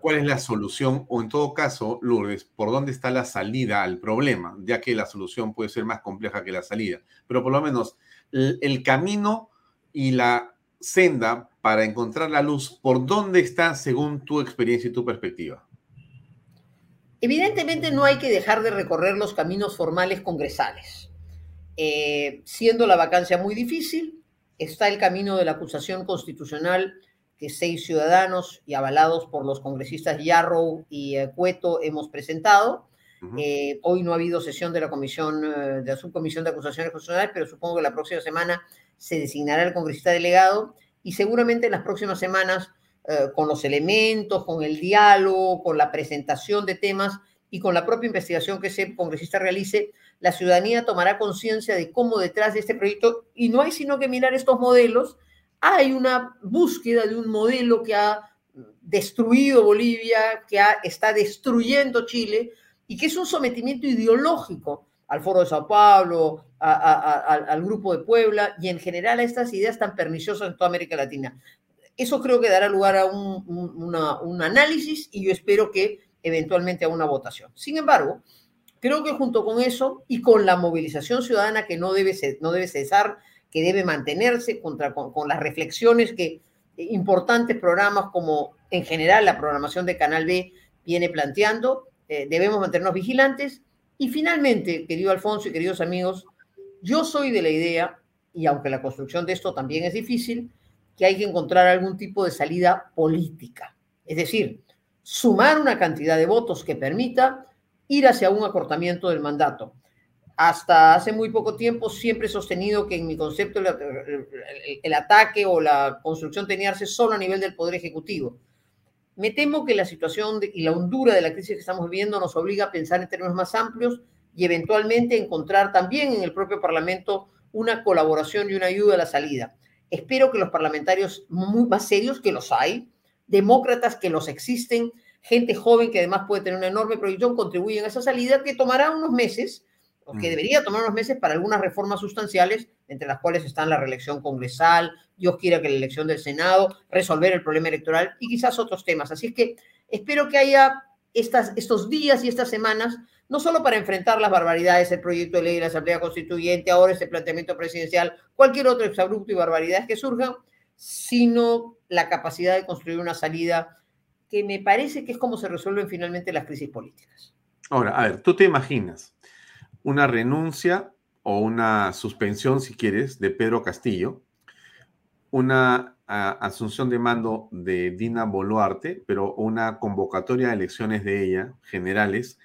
¿cuál es la solución? O en todo caso, Lourdes, ¿por dónde está la salida al problema? Ya que la solución puede ser más compleja que la salida. Pero por lo menos el, el camino y la senda para encontrar la luz, ¿por dónde está según tu experiencia y tu perspectiva? Evidentemente no hay que dejar de recorrer los caminos formales congresales. Eh, siendo la vacancia muy difícil, está el camino de la acusación constitucional que seis ciudadanos y avalados por los congresistas Yarrow y eh, Cueto hemos presentado. Uh -huh. eh, hoy no ha habido sesión de la comisión, de la subcomisión de acusaciones constitucionales, pero supongo que la próxima semana se designará el congresista delegado y seguramente en las próximas semanas eh, con los elementos, con el diálogo, con la presentación de temas y con la propia investigación que ese congresista realice, la ciudadanía tomará conciencia de cómo detrás de este proyecto, y no hay sino que mirar estos modelos, hay una búsqueda de un modelo que ha destruido Bolivia, que está destruyendo Chile y que es un sometimiento ideológico al Foro de Sao Paulo, al Grupo de Puebla y en general a estas ideas tan perniciosas en toda América Latina eso creo que dará lugar a un, análisis y yo espero que eventualmente a una votación. Sin embargo, creo que junto con eso y con la movilización ciudadana que no debe, cesar, que debe mantenerse contra, con, con las reflexiones que importantes programas como en general la programación de Canal B viene planteando, eh, debemos mantenernos vigilantes. Y finalmente, querido Alfonso y queridos amigos, yo soy de la idea, y aunque la construcción de esto también es difícil, que hay que encontrar algún tipo de salida política. Es decir, sumar una cantidad de votos que permita ir hacia un acortamiento del mandato. Hasta hace muy poco tiempo siempre he sostenido que en mi concepto el, ataque o la construcción tenía que ser solo a nivel del Poder Ejecutivo. Me temo que la situación y la hondura de la crisis que estamos viviendo nos obliga a pensar en términos más amplios y eventualmente encontrar también en el propio Parlamento una colaboración y una ayuda a la salida. Espero que los parlamentarios muy más serios, que los hay, demócratas que los existen, gente joven que además puede tener una enorme proyección, contribuyan a esa salida que tomará unos meses, o que debería tomar unos meses para algunas reformas sustanciales, entre las cuales están la reelección congresal, Dios quiera que la elección del Senado, resolver el problema electoral y quizás otros temas. Así es que espero que haya estas, estos días y estas semanas no solo para enfrentar las barbaridades, el proyecto de ley de la Asamblea Constituyente, ahora este planteamiento presidencial, cualquier otro exabrupto y barbaridades que surjan, sino la capacidad de construir una salida que me parece que es como se resuelven finalmente las crisis políticas. Ahora, a ver, tú te imaginas una renuncia o una suspensión, si quieres, de Pedro Castillo, una asunción de mando de Dina Boluarte, pero una convocatoria de elecciones de ella, generales,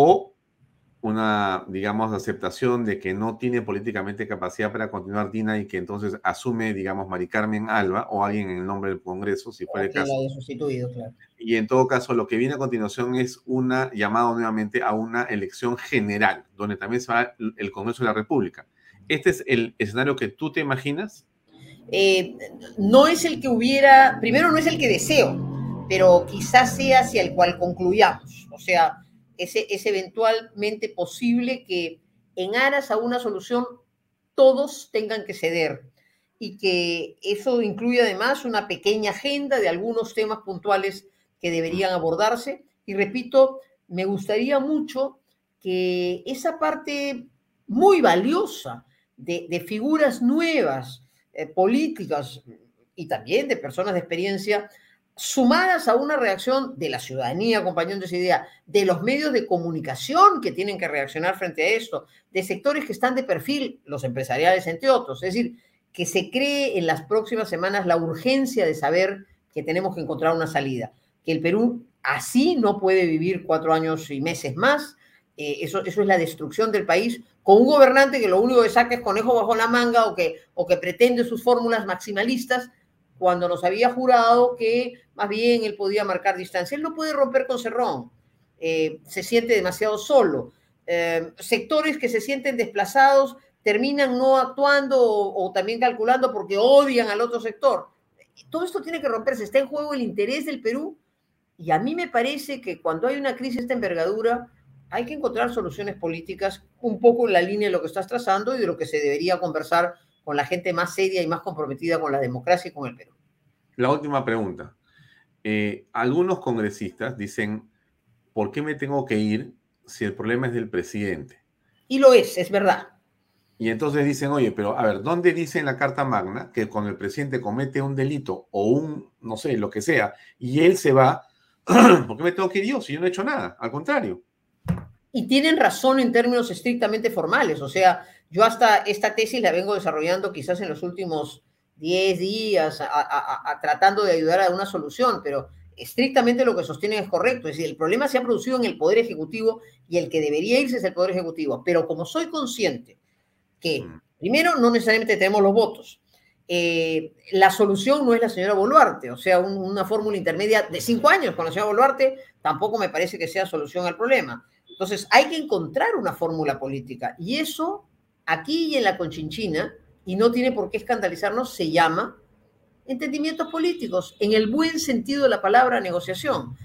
o una, digamos, aceptación de que no tiene políticamente capacidad para continuar Dina y que entonces asume, digamos, Mari Carmen Alba o alguien en el nombre del Congreso, si fuera el caso. sustituido, claro. Y en todo caso, lo que viene a continuación es una llamada nuevamente a una elección general, donde también se va el Congreso de la República. ¿Este es el escenario que tú te imaginas? Eh, no es el que hubiera, primero no es el que deseo, pero quizás sea hacia el cual concluyamos. O sea, es, eventualmente posible que en aras a una solución todos tengan que ceder y que eso incluye además una pequeña agenda de algunos temas puntuales que deberían abordarse. Y repito, me gustaría mucho que esa parte muy valiosa de, figuras nuevas, eh, políticas y también de personas de experiencia, sumadas a una reacción de la ciudadanía acompañando esa idea, de los medios de comunicación que tienen que reaccionar frente a esto, de sectores que están de perfil, los empresariales entre otros. Es decir, que se cree en las próximas semanas la urgencia de saber que tenemos que encontrar una salida, que el Perú así no puede vivir cuatro años y meses más. Eh, eso, eso es la destrucción del país, con un gobernante que lo único que saca es conejo bajo la manga o que, o que pretende sus fórmulas maximalistas cuando nos había jurado que más bien él podía marcar distancia. Él no puede romper con Cerrón, eh, se siente demasiado solo. Eh, sectores que se sienten desplazados terminan no actuando o, también calculando porque odian al otro sector. Todo esto tiene que romperse, está en juego el interés del Perú y a mí me parece que cuando hay una crisis de esta envergadura hay que encontrar soluciones políticas un poco en la línea de lo que estás trazando y de lo que se debería conversar con la gente más seria y más comprometida con la democracia y con el Perú. La última pregunta. Eh, algunos congresistas dicen, ¿por qué me tengo que ir si el problema es del presidente? Y lo es, es verdad. Y entonces dicen, oye, pero a ver, ¿dónde dice en la Carta Magna que cuando el presidente comete un delito o un, no sé, lo que sea, y él se va, <clears throat> ¿por qué me tengo que ir yo si yo no he hecho nada? Al contrario. Y tienen razón en términos estrictamente formales, o sea, yo hasta esta tesis la vengo desarrollando quizás en los últimos 10 días tratando de ayudar a una solución, pero estrictamente lo que sostienen es correcto. Es decir, el problema se ha producido en el Poder Ejecutivo y el que debería irse es el Poder Ejecutivo. Pero como soy consciente que, mm. primero, no necesariamente tenemos los votos, eh, la solución no es la señora Boluarte, o sea, una fórmula intermedia de cinco años con la señora Boluarte tampoco me parece que sea solución al problema. Entonces, hay que encontrar una fórmula política y eso aquí y en la Conchinchina, y no tiene por qué escandalizarnos, se llama entendimientos políticos, en el buen sentido de la palabra negociación.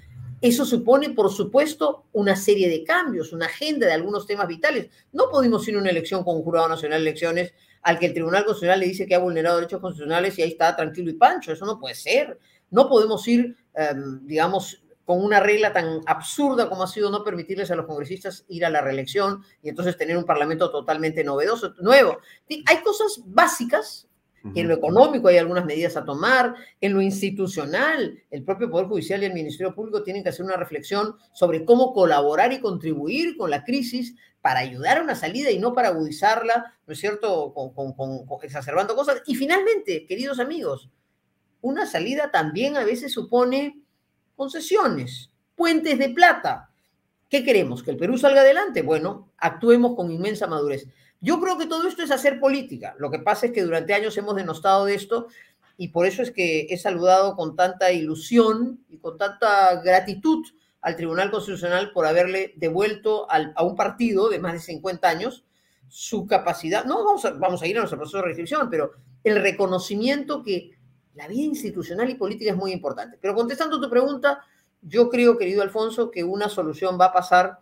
Eso supone, por supuesto, una serie de cambios, una agenda de algunos temas vitales. No podemos ir a una elección con un jurado nacional de elecciones al que el Tribunal Constitucional le dice que ha vulnerado derechos constitucionales y ahí está tranquilo y pancho. Eso no puede ser. No podemos ir, em, digamos, con una regla tan absurda como ha sido no permitirles a los congresistas ir a la reelección y entonces tener un parlamento totalmente novedoso, nuevo. Hay cosas básicas, en lo económico hay algunas medidas a tomar, en lo institucional, el propio Poder Judicial y el Ministerio Público tienen que hacer una reflexión sobre cómo colaborar y contribuir con la crisis para ayudar a una salida y no para agudizarla, ¿no es cierto?, exacerbando cosas. Y finalmente, queridos amigos, una salida también a veces supone concesiones, puentes de plata. ¿Qué queremos? ¿Que el Perú salga adelante? Bueno, actuemos con inmensa madurez. Yo creo que todo esto es hacer política. Lo que pasa es que durante años hemos denostado de esto y por eso es que he saludado con tanta ilusión y con tanta gratitud al Tribunal Constitucional por haberle devuelto a un partido de más de 50 años su capacidad. No vamos a, vamos a ir a nuestro proceso de restricción, pero el reconocimiento que la vida institucional y política es muy importante. Pero contestando tu pregunta, yo creo, querido Alfonso, que una solución va a pasar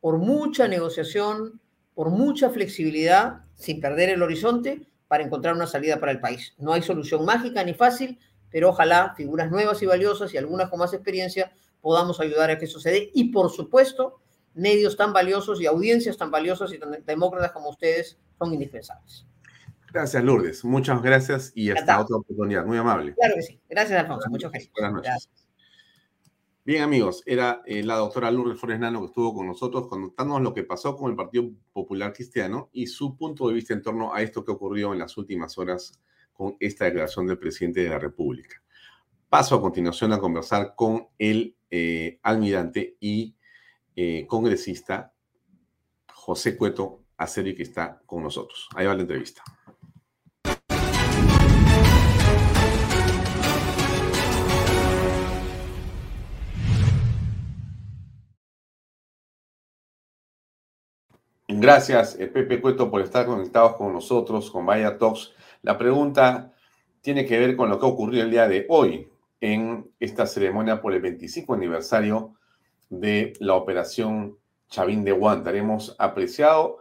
por mucha negociación, por mucha flexibilidad, sin perder el horizonte, para encontrar una salida para el país. No hay solución mágica ni fácil, pero ojalá figuras nuevas y valiosas y algunas con más experiencia podamos ayudar a que suceda. Y por supuesto, medios tan valiosos y audiencias tan valiosas y demócratas como ustedes son indispensables. Gracias, Lourdes. Muchas gracias y hasta otra oportunidad. Muy amable. Claro que sí. Gracias, Alfonso. Muchas gracias. Buenas noches. Bien, amigos, era eh, la doctora Lourdes Flores Nano que estuvo con nosotros contándonos lo que pasó con el Partido Popular Cristiano y su punto de vista en torno a esto que ocurrió en las últimas horas con esta declaración del presidente de la República. Paso a continuación a conversar con el eh, almirante y eh, congresista José Cueto Aceri, que está con nosotros. Ahí va la entrevista. Gracias, eh, Pepe Cueto, por estar conectados con nosotros, con Vaya Talks. La pregunta tiene que ver con lo que ocurrió el día de hoy en esta ceremonia por el 25 aniversario de la operación Chavín de Guantar. Hemos apreciado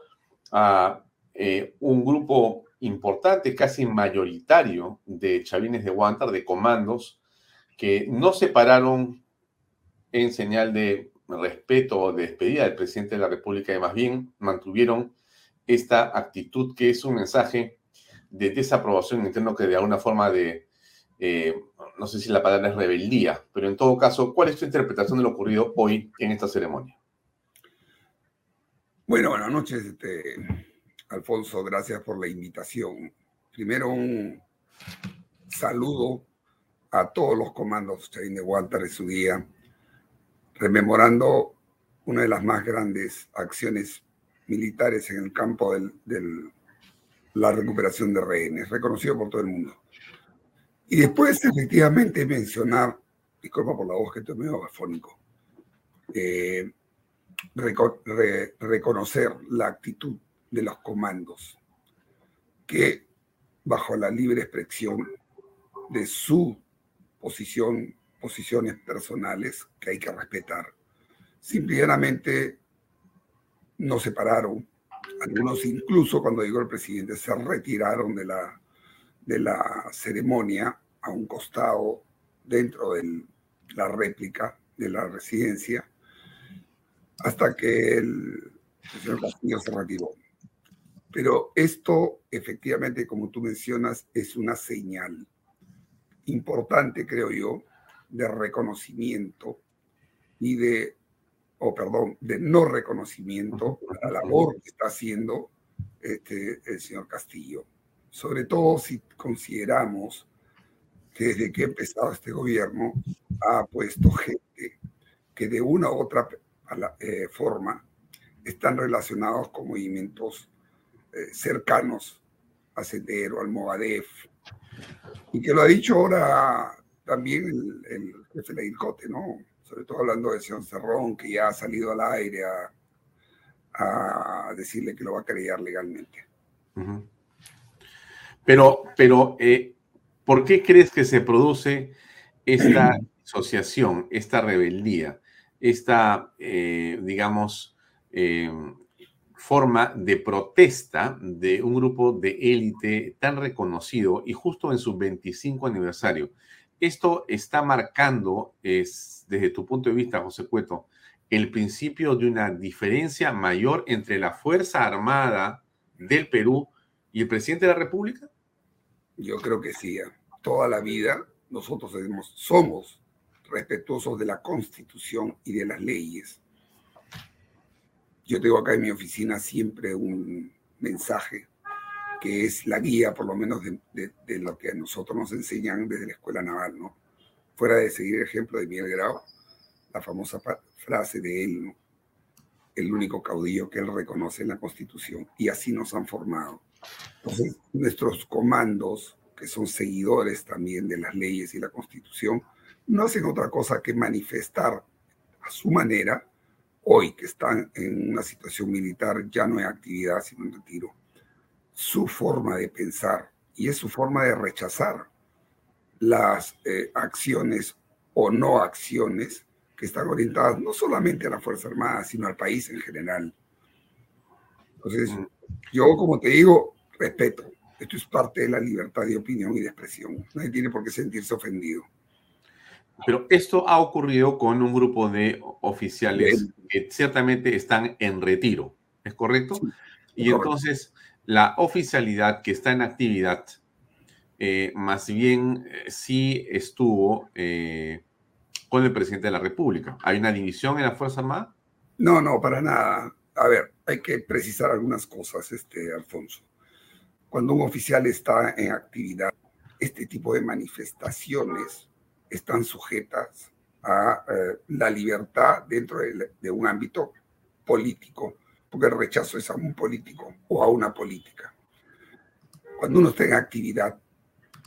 a eh, un grupo importante, casi mayoritario, de Chavines de Guantar, de comandos, que no se pararon en señal de respeto o de despedida del presidente de la República y más bien mantuvieron esta actitud que es un mensaje de desaprobación interno que de alguna forma de, eh, no sé si la palabra es rebeldía, pero en todo caso, ¿cuál es tu interpretación de lo ocurrido hoy en esta ceremonia? Bueno, buenas noches, este, Alfonso, gracias por la invitación. Primero un saludo a todos los comandos de Walter de su día, rememorando una de las más grandes acciones militares en el campo de la recuperación de rehenes, reconocido por todo el mundo. Y después, efectivamente, mencionar, disculpa por la voz que estoy medio afónico, eh, reconocer la actitud de los comandos que, bajo la libre expresión de su posición, posiciones personales que hay que respetar, simplemente no se pararon. Algunos incluso, cuando llegó el presidente, se retiraron de la de la ceremonia a un costado dentro de la réplica de la residencia hasta que el, señor Castillo se retiró. Pero esto, efectivamente, como tú mencionas, es una señal importante, creo yo, de reconocimiento y de, o perdón, de no reconocimiento a la labor que está haciendo este, el señor Castillo. Sobre todo si consideramos que desde que ha empezado este gobierno ha puesto gente que de una u otra eh, forma están relacionados con movimientos eh, cercanos a Sendero, al Movadef, y que lo ha dicho ahora también el, jefe de la IRCOTE, ¿no? Sobre todo hablando del señor Cerrón, que ya ha salido al aire a, decirle que lo va a creer legalmente. Pero, pero eh, ¿por qué crees que se produce esta <clears throat> asociación, esta rebeldía, esta, eh, digamos, eh, forma de protesta de un grupo de élite tan reconocido y justo en su 25 aniversario? Esto está marcando, es, desde tu punto de vista, José Cueto, el principio de una diferencia mayor entre la Fuerza Armada del Perú y el presidente de la República? Yo creo que sí. Toda la vida nosotros somos respetuosos de la Constitución y de las leyes. Yo tengo acá en mi oficina siempre un mensaje que es la guía, por lo menos, de, lo que a nosotros nos enseñan desde la Escuela Naval, ¿no? Fuera de seguir el ejemplo de Miguel Grau, la famosa frase de él, ¿no? El único caudillo que él reconoce en la Constitución. Y así nos han formado. Entonces, nuestros comandos, que son seguidores también de las leyes y la constitución, no hacen otra cosa que manifestar a su manera, hoy que están en una situación militar, ya no hay actividad, sino en retiro, su forma de pensar y es su forma de rechazar las eh, acciones o no acciones que están orientadas no solamente a la Fuerza Armada, sino al país en general. Entonces, mm. yo, como te digo, respeto. Esto es parte de la libertad de opinión y de expresión. Nadie tiene por qué sentirse ofendido. Pero esto ha ocurrido con un grupo de oficiales que ciertamente están en retiro, ¿es correcto? y entonces la oficialidad que está en actividad, eh, más bien eh, sí estuvo eh, con el presidente de la República. ¿Hay una división en la Fuerza Armada? No, no, para nada. A ver, hay que precisar algunas cosas, este, Alfonso cuando un oficial está en actividad, este tipo de manifestaciones están sujetas a eh, la libertad dentro de, un ámbito político, porque el rechazo es a un político o a una política. Cuando uno está en actividad,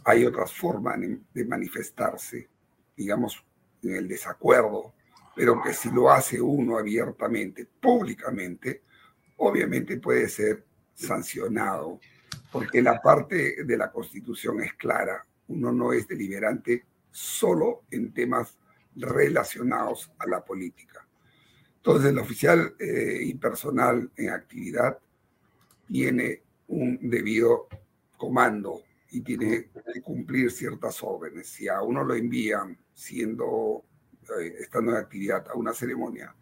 hay otras formas de manifestarse, digamos, en el desacuerdo, pero que si lo hace uno abiertamente, públicamente, obviamente puede ser sancionado, porque la parte de la Constitución es clara, uno no es deliberante solo en temas relacionados a la política. Entonces, el oficial eh, impersonal en actividad tiene un debido comando y tiene que cumplir ciertas órdenes. Si a uno lo envían siendo, eh, estando en actividad a una ceremonia,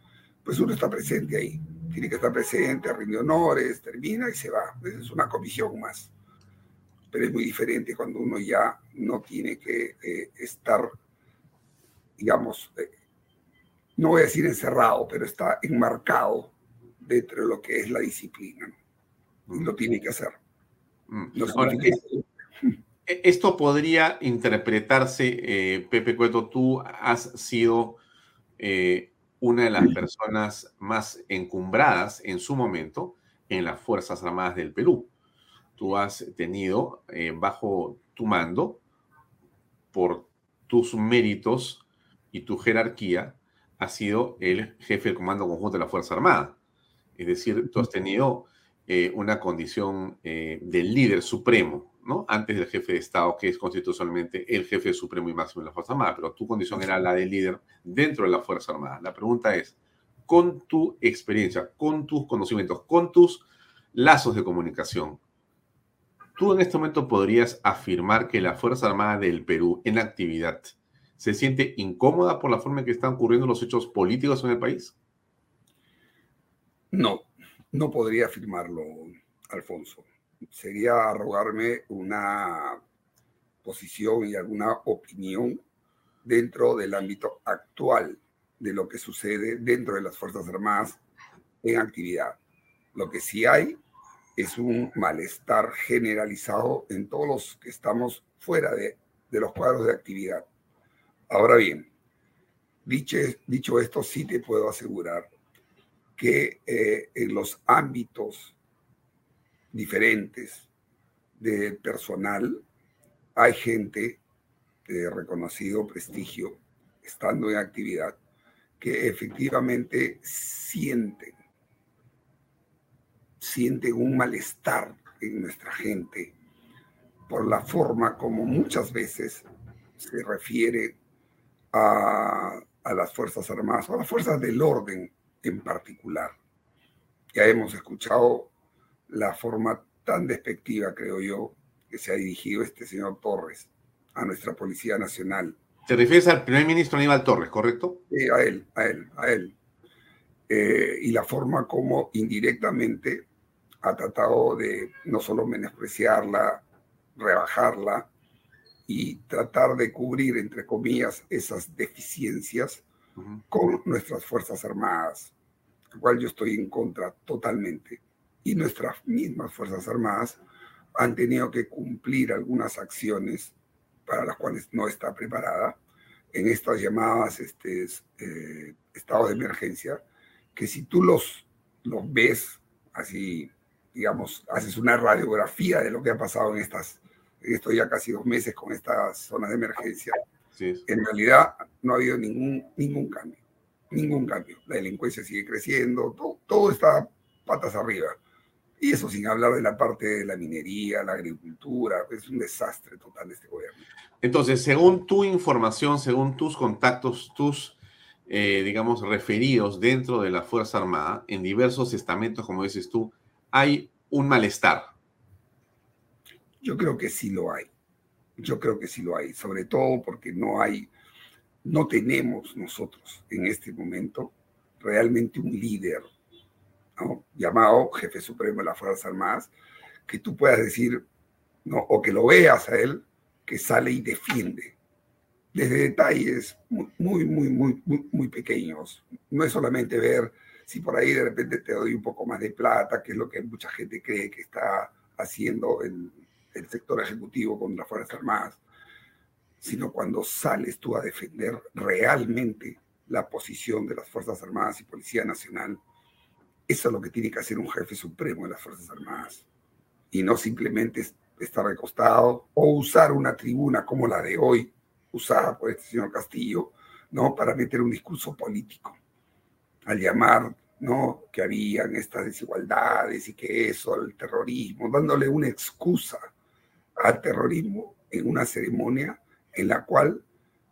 pues uno está presente ahí. Tiene que estar presente, rinde honores, termina y se va. Es una comisión más. Pero es muy diferente cuando uno ya no tiene que eh, estar, digamos, no voy a decir encerrado, pero está enmarcado dentro de lo que es la disciplina. Y lo tiene que hacer. Mm. E, esto podría interpretarse, eh, Pepe Cueto, tú has sido eh, una de las personas más encumbradas en su momento en las Fuerzas Armadas del Perú. Tú has tenido eh, bajo tu mando, por tus méritos y tu jerarquía, has sido el jefe del Comando Conjunto de la Fuerza Armada. Es decir, tú has tenido una condición del líder supremo ¿no? Antes del jefe de Estado, que es constitucionalmente el jefe supremo y máximo de la Fuerza Armada, pero tu condición era la de líder dentro de la Fuerza Armada. La pregunta es, con tu experiencia, con tus conocimientos, con tus lazos de comunicación, ¿tú en este momento podrías afirmar que la Fuerza Armada del Perú en actividad se siente incómoda por la forma en que están ocurriendo los hechos políticos en el país? No, no podría afirmarlo, Alfonso sería arrogarme una posición y alguna opinión dentro del ámbito actual de lo que sucede dentro de las Fuerzas Armadas en actividad. Lo que sí hay es un malestar generalizado en todos los que estamos fuera de, los cuadros de actividad. Ahora bien, dicho, esto, sí te puedo asegurar que eh, en los ámbitos diferentes de personal. Hay gente de reconocido prestigio estando en actividad que efectivamente sienten, sienten un malestar en nuestra gente por la forma como muchas veces se refiere a, a las Fuerzas Armadas o a las Fuerzas del Orden en particular. Ya hemos escuchado la forma tan despectiva, creo yo, que se ha dirigido este señor Torres a nuestra Policía Nacional. ¿Te refieres al primer ministro Aníbal Torres, correcto? Sí, a él, a él, a él. Eh, y la forma como indirectamente ha tratado de no solo menospreciarla, rebajarla y tratar de cubrir, entre comillas, esas deficiencias con nuestras Fuerzas Armadas, lo cual yo estoy en contra totalmente. Y nuestras mismas Fuerzas Armadas han tenido que cumplir algunas acciones para las cuales no está preparada en estas llamadas este, eh, estados de emergencia, que si tú los, los ves así, digamos, haces una radiografía de lo que ha pasado en estas, en estos ya casi dos meses con estas zonas de emergencia, en realidad no ha habido ningún, ningún cambio, ningún cambio. La delincuencia sigue creciendo, todo, todo está patas arriba. Y eso sin hablar de la parte de la minería, la agricultura, es un desastre total este gobierno. Entonces, según tu información, según tus contactos, tus, eh, digamos, referidos dentro de la Fuerza Armada, en diversos estamentos, como dices tú, hay un malestar. Yo creo que sí lo hay. Yo creo que sí lo hay, sobre todo porque no hay, no tenemos nosotros en este momento realmente un líder llamado jefe supremo de las Fuerzas Armadas, que tú puedas decir, ¿no? o que lo veas a él, que sale y defiende, desde detalles muy, muy, muy, muy, muy pequeños. No es solamente ver si por ahí de repente te doy un poco más de plata, que es lo que mucha gente cree que está haciendo el, el sector ejecutivo con las Fuerzas Armadas, sino cuando sales tú a defender realmente la posición de las Fuerzas Armadas y Policía Nacional Eso es lo que tiene que hacer un jefe supremo de las Fuerzas Armadas. Y no simplemente estar recostado o usar una tribuna como la de hoy, usada por este señor Castillo, ¿no? Para meter un discurso político. Al llamar, ¿no? Que habían estas desigualdades y que eso, el terrorismo, dándole una excusa al terrorismo en una ceremonia en la cual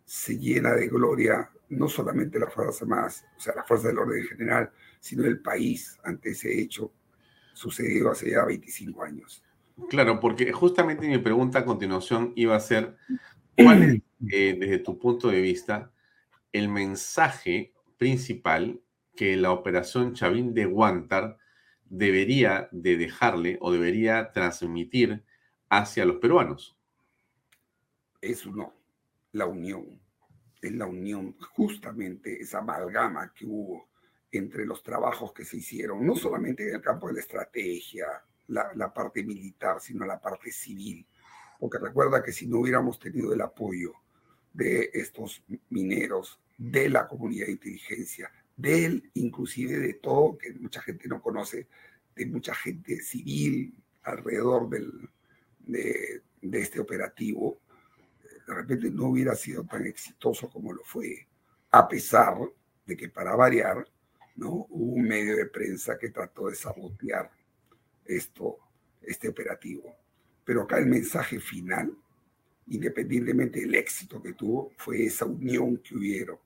se llena de gloria no solamente las Fuerzas Armadas, o sea, la Fuerza del Orden General, sino el país ante ese hecho sucedido hace ya 25 años. Claro, porque justamente mi pregunta a continuación iba a ser, ¿cuál es, <clears throat> eh, desde tu punto de vista, el mensaje principal que la operación Chavín de Guantar debería de dejarle o debería transmitir hacia los peruanos? Es uno, la unión. Es la unión, justamente esa amalgama que hubo entre los trabajos que se hicieron, no solamente en el campo de la estrategia, la, la parte militar, sino la parte civil. Porque recuerda que si no hubiéramos tenido el apoyo de estos mineros, de la comunidad de inteligencia, de él, inclusive de todo, que mucha gente no conoce, de mucha gente civil alrededor del, de, de este operativo, de repente no hubiera sido tan exitoso como lo fue, a pesar de que para variar, ¿no? hubo un medio de prensa que trató de sabotear esto, este operativo. Pero acá el mensaje final, independientemente del éxito que tuvo, fue esa unión que hubieron,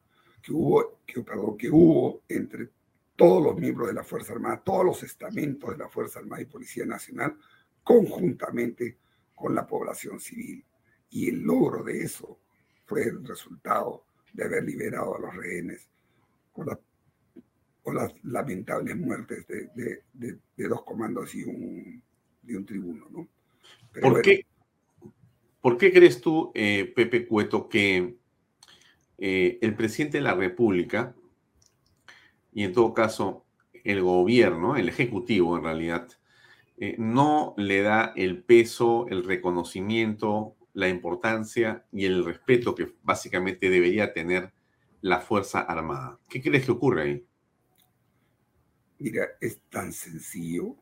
que hubo, que, perdón, que hubo entre todos los miembros de la Fuerza Armada, todos los estamentos de la Fuerza Armada y Policía Nacional, conjuntamente con la población civil. Y el logro de eso fue el resultado de haber liberado a los rehenes con, las lamentables muertes de, dos comandos y un, un tribuno. ¿no? ¿Por, qué, ¿Por, qué, crees tú, eh, Pepe Cueto, que eh, el presidente de la República, y en todo caso el gobierno, el ejecutivo en realidad, eh, no le da el peso, el reconocimiento, la importancia y el respeto que básicamente debería tener la Fuerza Armada. ¿Qué crees que ocurre ahí? Mira, es tan sencillo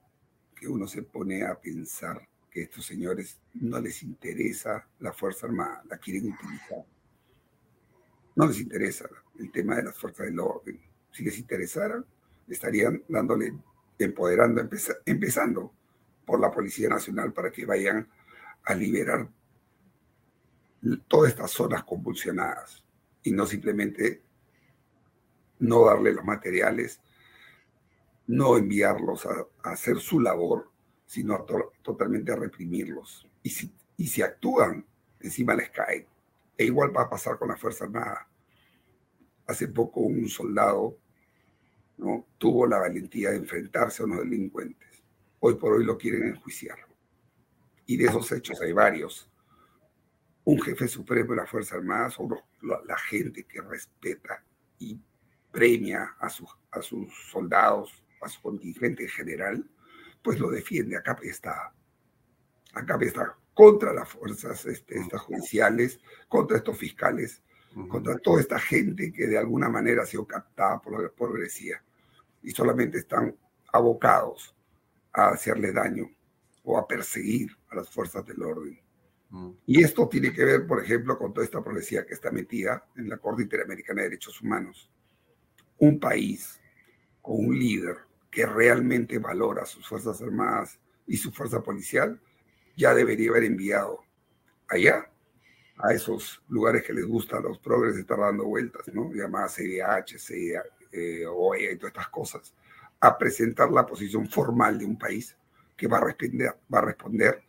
que uno se pone a pensar que estos señores no les interesa la Fuerza Armada, la quieren utilizar. No les interesa el tema de las fuerzas del orden. Si les interesara, estarían dándole, empoderando, empezando por la Policía Nacional para que vayan a liberar todas estas zonas convulsionadas y no simplemente no darle los materiales, no enviarlos a, hacer su labor, sino totalmente a reprimirlos. Y si, y si actúan, encima les caen. E igual va a pasar con la Fuerza Armada. Hace poco un soldado ¿no? tuvo la valentía de enfrentarse a unos delincuentes hoy por hoy lo quieren enjuiciar. Y de esos hechos hay varios. Un jefe supremo de la Fuerza Armada son la gente que respeta y premia a, sus a sus soldados, a su contingente en general, pues lo defiende. Acá está. Acá está contra las fuerzas este, estas judiciales, contra estos fiscales, contra toda esta gente que de alguna manera ha sido captada por la progresía y solamente están abocados a hacerle daño o a perseguir a las fuerzas del orden. Mm. Y esto tiene que ver, por ejemplo, con toda esta policía que está metida en la Corte Interamericana de Derechos Humanos. Un país con un líder que realmente valora sus Fuerzas Armadas y su fuerza policial, ya debería haber enviado allá, a esos lugares que les gusta a los progres estar dando vueltas, ¿no? Llamadas CDH, CDH, eh, OEA y todas estas cosas, a presentar la posición formal de un país que va a responder, va a responder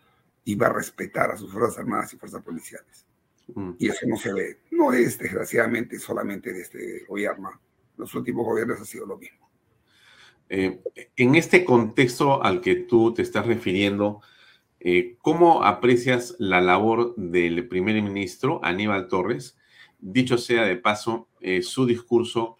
y va a respetar a sus Fuerzas Armadas y Fuerzas Policiales. Mm. Y eso no se ve. No es, desgraciadamente, solamente de este gobierno. Los últimos gobiernos ha sido lo mismo. Eh, en este contexto al que tú te estás refiriendo, eh, ¿cómo aprecias la labor del primer ministro Aníbal Torres? Dicho sea de paso, eh, su discurso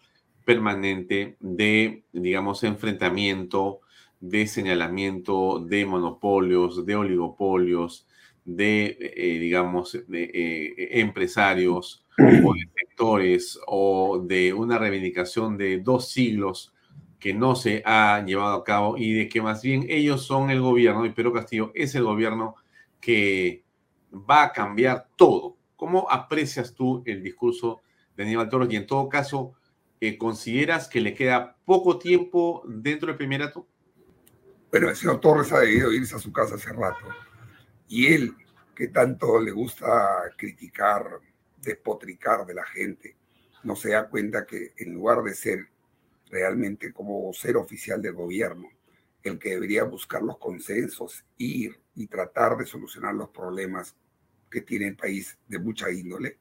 permanente de, digamos, enfrentamiento, de señalamiento de monopolios, de oligopolios, de, eh, digamos, de, eh, empresarios <clears throat> o de sectores o de una reivindicación de dos siglos que no se ha llevado a cabo y de que más bien ellos son el gobierno y Pedro Castillo es el gobierno que va a cambiar todo. ¿Cómo aprecias tú el discurso de Aníbal Torres y en todo caso, eh, consideras que le queda poco tiempo dentro del primerato? Bueno, el señor Torres ha debido irse a su casa hace rato. Y él, que tanto le gusta criticar, despotricar de la gente, no se da cuenta que en lugar de ser realmente como ser oficial del gobierno, el que debería buscar los consensos, ir y tratar de solucionar los problemas que tiene el país de mucha índole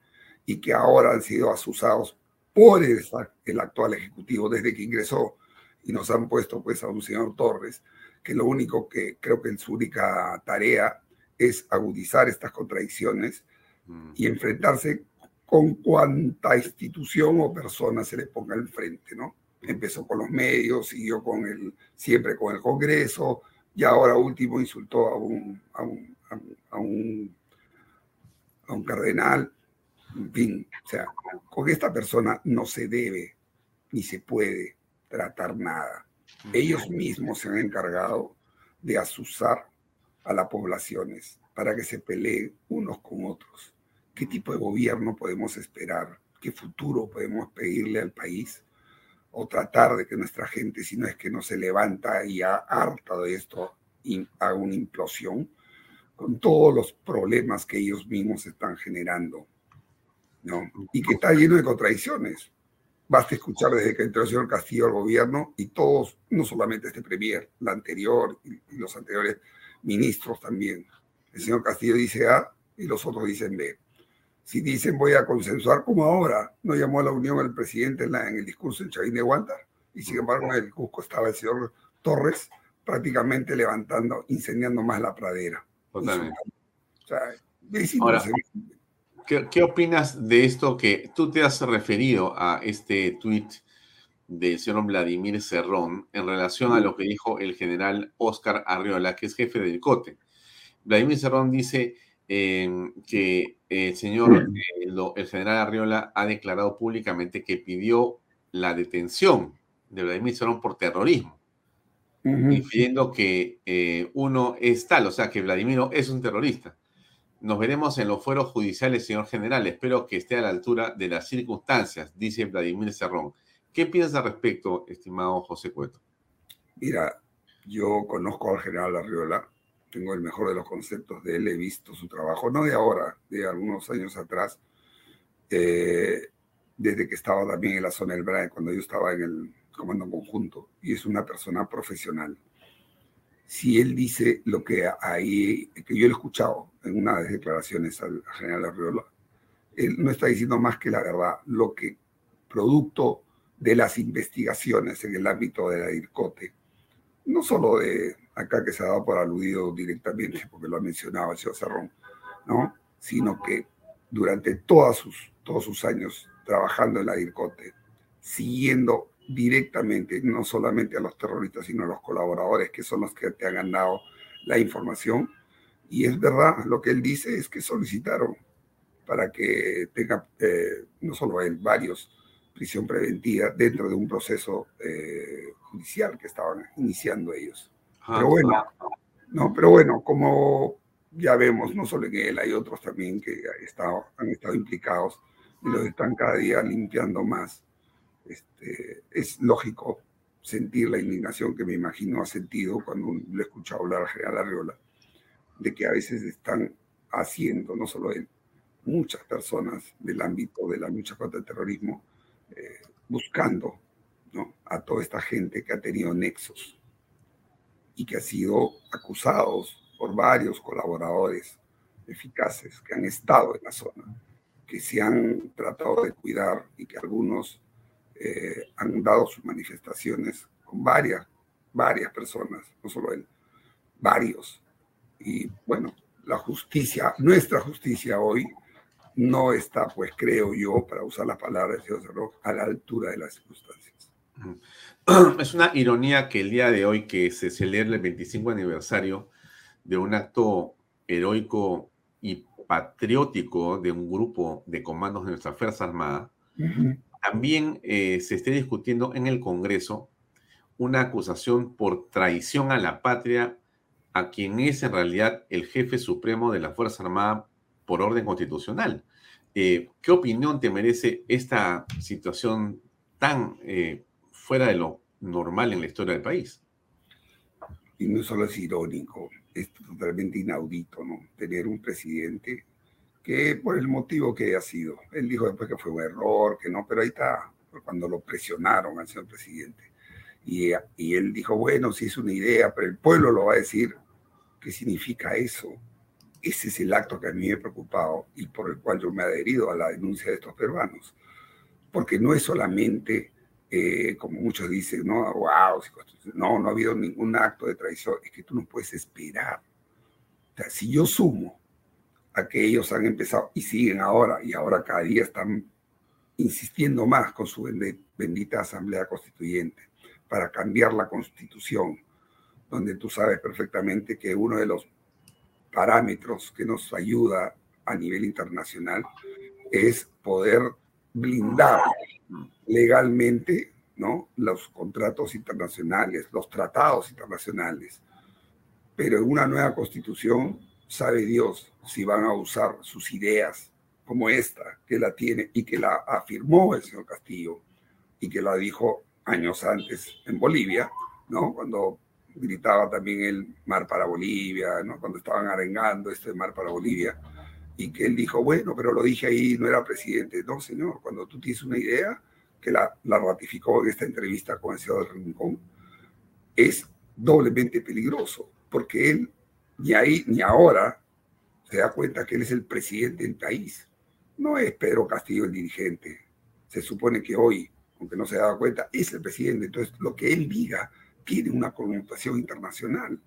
y que ahora han sido asusados por el, el actual ejecutivo desde que ingresó y nos han puesto pues a un señor Torres que lo único que creo que en su única tarea es agudizar estas contradicciones y enfrentarse con cuanta institución o persona se le ponga enfrente, ¿no? Empezó con los medios, siguió con el, siempre con el Congreso, y ahora último insultó a un, a un, a un, a un cardenal. En fin, o sea, con esta persona no se debe ni se puede tratar nada. Ellos mismos se han encargado de asusar a las poblaciones para que se peleen unos con otros. ¿Qué tipo de gobierno podemos esperar? ¿Qué futuro podemos pedirle al país? O tratar de que nuestra gente, si no es que no se levanta y harta de esto, haga una implosión con todos los problemas que ellos mismos están generando. ¿No? Y que está lleno de contradicciones. Basta escuchar desde que entró el señor Castillo al gobierno y todos, no solamente este premier, la anterior y, los anteriores ministros también. El señor Castillo dice A y los otros dicen B. Si dicen voy a consensuar como ahora, no llamó a la unión el presidente en, el discurso en Chavín de Guanta y sin embargo en el Cusco estaba el señor Torres prácticamente levantando, incendiando más la pradera. Totalmente. Ahora, ¿Qué, opinas de esto que tú te has referido a este tuit del señor Vladimir Cerrón en relación a lo que dijo el general Oscar Arriola, que es jefe del COTE? Vladimir Cerrón dice em, que el señor, eh, el general Arriola ha declarado públicamente que pidió la detención de Vladimir Cerrón por terrorismo, infiriendo que eh, uno es tal, o sea, que Vladimiro es un terrorista. Nos veremos en los fueros judiciales, señor general. Espero que esté a la altura de las circunstancias, dice Vladimir Cerrón. ¿Qué piensas al respecto, estimado José Cueto? Mira, yo conozco al general Arriola, tengo el mejor de los conceptos de él, he visto su trabajo, no de ahora, de algunos años atrás, eh, desde que estaba también en la zona del Braille, cuando yo estaba en el comando conjunto, y es una persona profesional si él dice lo que ahí, que yo he escuchado en una de las declaraciones al general Arriola, él no está diciendo más que la verdad, lo que producto de las investigaciones en el ámbito de la DIRCOTE, no solo de acá que se ha dado por aludido directamente, porque lo ha mencionado el señor Cerrón, ¿no? sino que durante todos sus, todos sus años trabajando en la DIRCOTE, siguiendo directamente, no solamente a los terroristas, sino a los colaboradores, que son los que te han dado la información. Y es verdad, lo que él dice es que solicitaron para que tenga, eh, no solo él, varios, prisión preventiva dentro de un proceso eh, judicial que estaban iniciando ellos. Pero bueno, no, pero bueno, como ya vemos, no solo en él, hay otros también que estado, han estado implicados y los están cada día limpiando más este, es lógico sentir la indignación que me imagino ha sentido cuando le he escuchado hablar al general Arriola, de que a veces están haciendo, no solo él, muchas personas del ámbito de la lucha contra el terrorismo, eh, buscando a toda esta gente que ha tenido nexos y que ha sido acusados por varios colaboradores eficaces que han estado en la zona, que se han tratado de cuidar y que algunos eh, han dado sus manifestaciones con varias, varias personas, no solo él, varios. Y bueno, la justicia, nuestra justicia hoy, no está, pues creo yo, para usar las palabras de Rojo, a la altura de las circunstancias. <clears throat> Es una ironía que el día de hoy, que se celebra el 25 aniversario de un acto heroico y patriótico de un grupo de comandos de nuestra Fuerza Armada, también eh, se esté discutiendo en el Congreso una acusación por traición a la patria a quien es en realidad el jefe supremo de la Fuerza Armada por orden constitucional. Eh, ¿Qué opinión te merece esta situación tan eh, fuera de lo normal en la historia del país? Y no solo es irónico, es totalmente inaudito, ¿no? Tener un presidente que por el motivo que ha sido, él dijo después que fue un error, que no, pero ahí está, cuando lo presionaron al señor presidente. Y, y él dijo, bueno, sí es una idea, pero el pueblo lo va a decir. ¿Qué significa eso? Ese es el acto que a mí me ha preocupado y por el cual yo me he adherido a la denuncia de estos peruanos. Porque no es solamente, eh, como muchos dicen, no, wow, no, no ha habido ningún acto de traición. Es que tú no puedes esperar. O sea, si yo sumo a que ellos han empezado y siguen ahora, y ahora cada día están insistiendo más con su bendita Asamblea Constituyente para cambiar la Constitución, donde tú sabes perfectamente que uno de los parámetros que nos ayuda a nivel internacional es poder blindar legalmente ¿no? los contratos internacionales, los tratados internacionales. Pero en una nueva constitución, sabe Dios si van a usar sus ideas como esta, que la tiene y que la afirmó el señor Castillo y que la dijo años antes en Bolivia, ¿no? Cuando gritaba también el mar para Bolivia, ¿no? Cuando estaban arengando este mar para Bolivia, y que él dijo, bueno, pero lo dije ahí, no era presidente. No, señor, cuando tú tienes una idea, que la, la ratificó en esta entrevista con el señor Rincón, es doblemente peligroso, porque él ni ahí ni ahora se da cuenta que él es el presidente del país. No es Pedro Castillo el dirigente. Se supone que hoy, aunque no se ha dado cuenta, es el presidente. Entonces, lo que él diga tiene una connotación internacional.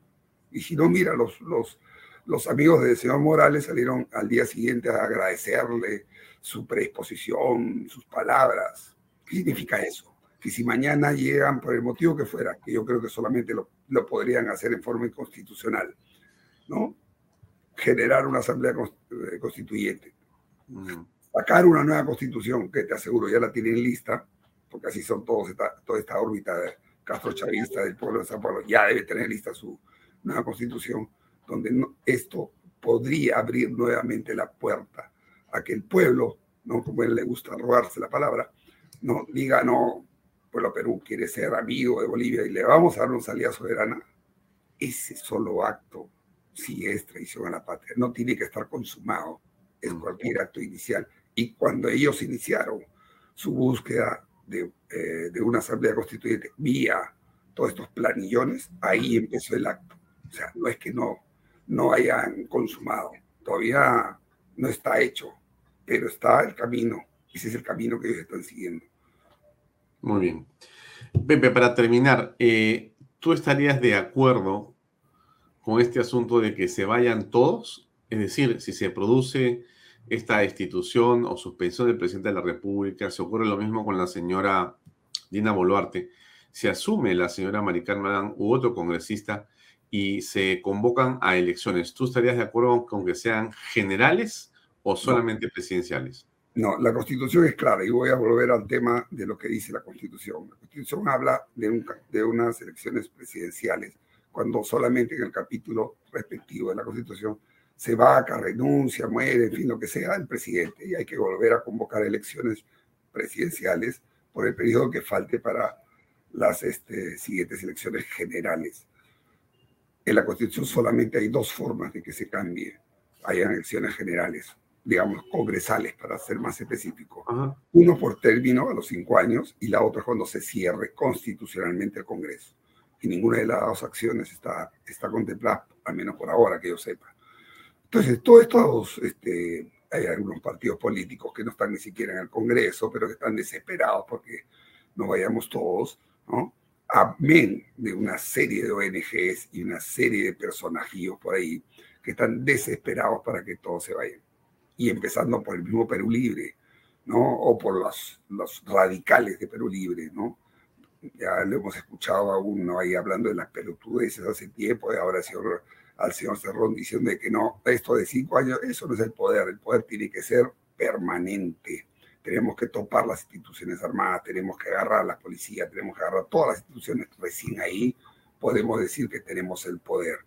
Y si no, mira, los, los, los amigos del señor Morales salieron al día siguiente a agradecerle su predisposición, sus palabras. ¿Qué significa eso? Que si mañana llegan por el motivo que fuera, que yo creo que solamente lo, lo podrían hacer en forma inconstitucional, ¿no? Generar una asamblea eh, constituyente sacar una nueva constitución, que te aseguro ya la tienen lista, porque así son todos esta, toda esta órbita de Castro Chavista del pueblo de San Pablo, ya debe tener lista su nueva constitución, donde esto podría abrir nuevamente la puerta a que el pueblo, no como él le gusta robarse la palabra, no diga no, pueblo Perú quiere ser amigo de Bolivia y le vamos a dar una salida soberana. Ese solo acto sí es traición a la patria, no tiene que estar consumado en cualquier acto inicial. Y cuando ellos iniciaron su búsqueda de, eh, de una asamblea constituyente vía todos estos planillones, ahí empezó el acto. O sea, no es que no, no hayan consumado, todavía no está hecho, pero está el camino. Ese es el camino que ellos están siguiendo. Muy bien. Pepe, para terminar, eh, ¿tú estarías de acuerdo con este asunto de que se vayan todos? Es decir, si se produce esta destitución o suspensión del presidente de la República. Se ocurre lo mismo con la señora Dina Boluarte. Se asume la señora Maricarmen Madán u otro congresista y se convocan a elecciones. ¿Tú estarías de acuerdo con que sean generales o solamente presidenciales? No, la constitución es clara y voy a volver al tema de lo que dice la constitución. La constitución habla de, de unas elecciones presidenciales, cuando solamente en el capítulo respectivo de la constitución se vaca, renuncia, muere, en fin, lo que sea, el presidente. Y hay que volver a convocar elecciones presidenciales por el periodo que falte para las este, siguientes elecciones generales. En la Constitución solamente hay dos formas de que se cambie. Hay elecciones generales, digamos, congresales, para ser más específico. Uno por término a los cinco años y la otra cuando se cierre constitucionalmente el Congreso. Y ninguna de las dos acciones está, está contemplada, al menos por ahora que yo sepa. Entonces, todos estos, este, hay algunos partidos políticos que no están ni siquiera en el Congreso, pero que están desesperados porque nos vayamos todos, ¿no? Amén de una serie de ONGs y una serie de personajillos por ahí que están desesperados para que todos se vayan. Y empezando por el mismo Perú Libre, ¿no? O por los, los radicales de Perú Libre, ¿no? Ya lo hemos escuchado a uno ahí hablando de las pelotudeces hace tiempo, y ahora señor al señor Cerrón diciendo que no, esto de cinco años, eso no es el poder, el poder tiene que ser permanente, tenemos que topar las instituciones armadas, tenemos que agarrar a la policía, tenemos que agarrar todas las instituciones recién ahí, podemos decir que tenemos el poder.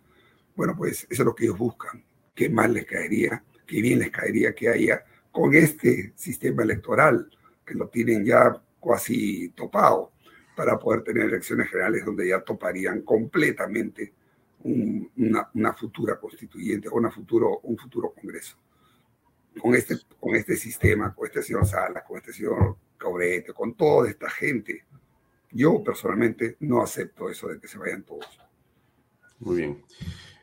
Bueno, pues eso es lo que ellos buscan. ¿Qué mal les caería? ¿Qué bien les caería que haya con este sistema electoral que lo tienen ya casi topado para poder tener elecciones generales donde ya toparían completamente una, futura constituyente o una futuro, un futuro Congreso. Con este, con este sistema, con este señor Salas, con este señor Cabrete, con toda esta gente, yo personalmente no acepto eso de que se vayan todos. Muy bien.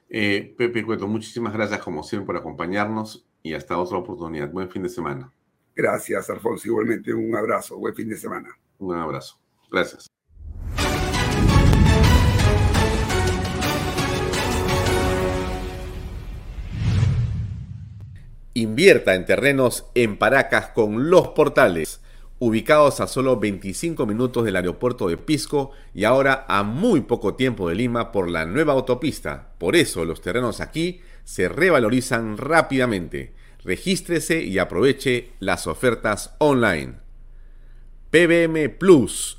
Eh, Pepe Cueto, muchísimas gracias como siempre por acompañarnos y hasta otra oportunidad. Buen fin de semana. Gracias, Alfonso. Igualmente un abrazo. Buen fin de semana. Un abrazo. Gracias. Invierta en terrenos en Paracas con los portales, ubicados a solo 25 minutos del aeropuerto de Pisco y ahora a muy poco tiempo de Lima por la nueva autopista. Por eso los terrenos aquí se revalorizan rápidamente. Regístrese y aproveche las ofertas online. PBM Plus,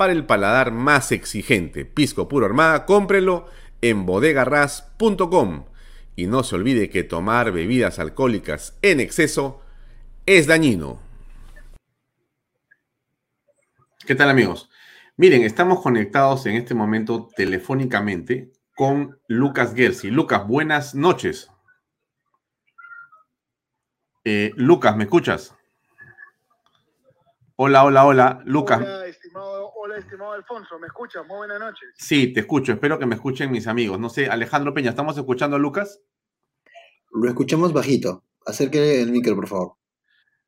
para el paladar más exigente. Pisco puro armada, cómprelo en bodegarras.com. Y no se olvide que tomar bebidas alcohólicas en exceso es dañino. ¿Qué tal amigos? Miren, estamos conectados en este momento telefónicamente con Lucas Gersi. Lucas, buenas noches. Eh, Lucas, ¿me escuchas? Hola, hola, hola, Lucas. Hola estimado, Alfonso, ¿me escuchas? Muy buenas noches. Sí, te escucho, espero que me escuchen mis amigos. No sé, Alejandro Peña, ¿estamos escuchando a Lucas? Lo escuchamos bajito. Acérquele el micro, por favor.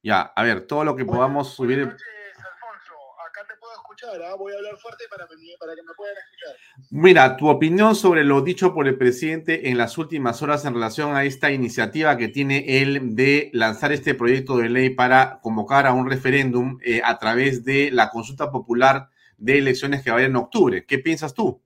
Ya, a ver, todo lo que podamos subir. Buenas noches, Alfonso. Acá te puedo escuchar, ¿ah? voy a hablar fuerte para, que me puedan escuchar. Mira, tu opinión sobre lo dicho por el presidente en las últimas horas en relación a esta iniciativa que tiene él de lanzar este proyecto de ley para convocar a un referéndum eh, a través de la consulta popular de elecciones que vayan en octubre. ¿Qué piensas tú?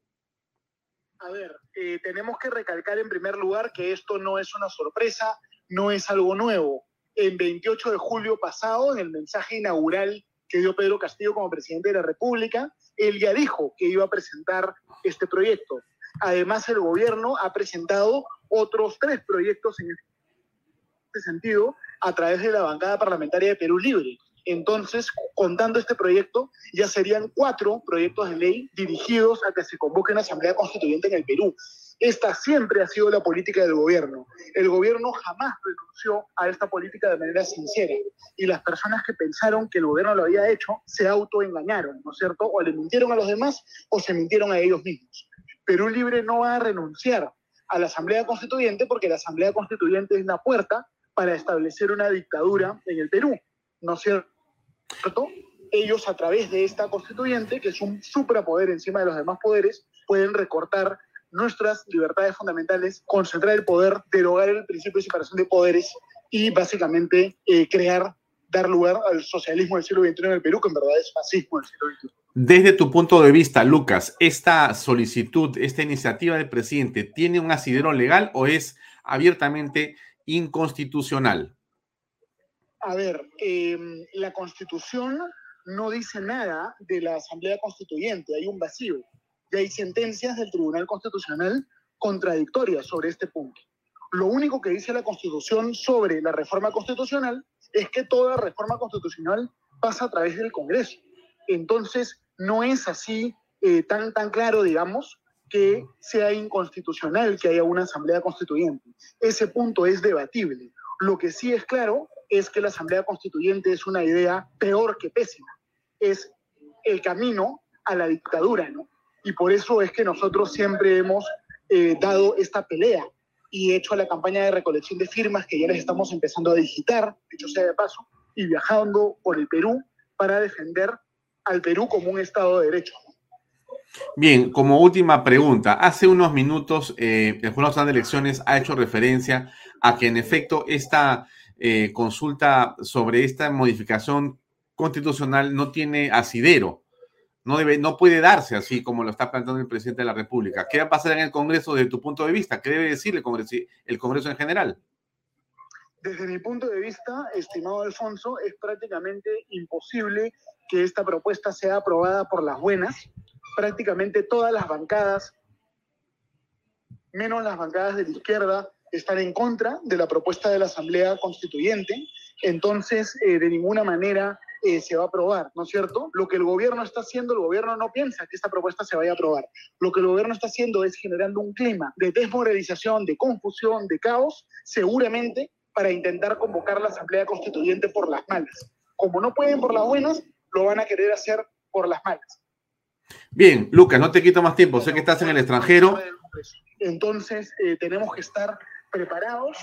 A ver, eh, tenemos que recalcar en primer lugar que esto no es una sorpresa, no es algo nuevo. El 28 de julio pasado, en el mensaje inaugural que dio Pedro Castillo como presidente de la República, él ya dijo que iba a presentar este proyecto. Además, el gobierno ha presentado otros tres proyectos en este sentido a través de la bancada parlamentaria de Perú Libre. Entonces, contando este proyecto, ya serían cuatro proyectos de ley dirigidos a que se convoque una asamblea constituyente en el Perú. Esta siempre ha sido la política del gobierno. El gobierno jamás renunció a esta política de manera sincera. Y las personas que pensaron que el gobierno lo había hecho se autoengañaron, ¿no es cierto? O le mintieron a los demás o se mintieron a ellos mismos. Perú Libre no va a renunciar a la Asamblea Constituyente porque la Asamblea Constituyente es la puerta para establecer una dictadura en el Perú, ¿no es cierto? Ellos a través de esta constituyente, que es un suprapoder encima de los demás poderes, pueden recortar nuestras libertades fundamentales, concentrar el poder, derogar el principio de separación de poderes y básicamente eh, crear, dar lugar al socialismo del siglo XXI en el Perú, que en verdad es fascismo del siglo XXI. Desde tu punto de vista, Lucas, ¿esta solicitud, esta iniciativa del presidente tiene un asidero legal o es abiertamente inconstitucional? A ver, em, la constitución no dice nada de la Asamblea Constituyente, hay un vacío. Y hay sentencias del Tribunal Constitucional contradictorias sobre este punto. Lo único que dice la Constitución sobre la reforma constitucional es que toda reforma constitucional pasa a través del Congreso. Entonces, no es así eh, tan, tan claro, digamos, que sea inconstitucional que haya una asamblea constituyente. Ese punto es debatible. Lo que sí es claro es que la asamblea constituyente es una idea peor que pésima. Es el camino a la dictadura, ¿no? Y por eso es que nosotros siempre hemos eh, dado esta pelea y hecho la campaña de recolección de firmas que ya les estamos empezando a digitar, dicho sea de paso, y viajando por el Perú para defender al Perú como un Estado de Derecho. Bien, como última pregunta, hace unos minutos eh, el Jurado Nacional de Elecciones ha hecho referencia a que en efecto esta eh, consulta sobre esta modificación constitucional no tiene asidero, no, debe, no puede darse así como lo está planteando el presidente de la República. ¿Qué va a pasar en el Congreso desde tu punto de vista? ¿Qué debe decir el Congreso, el Congreso en general? Desde mi punto de vista, estimado Alfonso, es prácticamente imposible que esta propuesta sea aprobada por las buenas. Prácticamente todas las bancadas, menos las bancadas de la izquierda, están en contra de la propuesta de la Asamblea Constituyente. Entonces, eh, de ninguna manera eh, se va a aprobar, ¿no es cierto? Lo que el gobierno está haciendo, el gobierno no piensa que esta propuesta se vaya a aprobar. Lo que el gobierno está haciendo es generando un clima de desmoralización, de confusión, de caos, seguramente para intentar convocar la Asamblea Constituyente por las malas. Como no pueden por las buenas, lo van a querer hacer por las malas. Bien, Lucas, no te quito más tiempo, sé que estás en el extranjero. Entonces, eh, tenemos que estar preparados.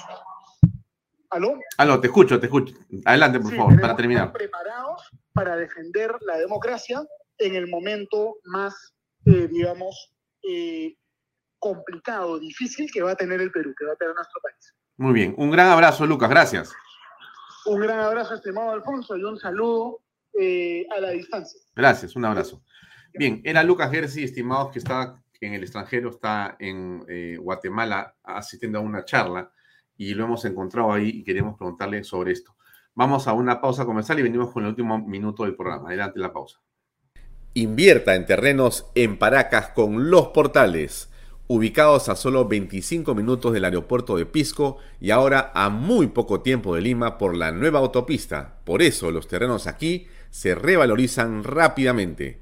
¿Aló? Aló, te escucho, te escucho. Adelante, por favor, para terminar. Preparados para defender la democracia en el momento más, eh, digamos, eh, complicado, difícil que va a tener el Perú, que va a tener nuestro país. Muy bien, un gran abrazo, Lucas, gracias. Un gran abrazo, estimado Alfonso, y un saludo eh, a la distancia. Gracias, un abrazo. Bien, era Lucas Gersi, estimados, que está en el extranjero, está en Guatemala asistiendo a una charla y lo hemos encontrado ahí y queremos preguntarle sobre esto. Vamos a una pausa comercial y venimos con el último minuto del programa. Adelante la pausa. Invierta en terrenos en Paracas con los portales, ubicados a solo 25 minutos del aeropuerto de Pisco y ahora a muy poco tiempo de Lima por la nueva autopista. Por eso los terrenos aquí se revalorizan rápidamente.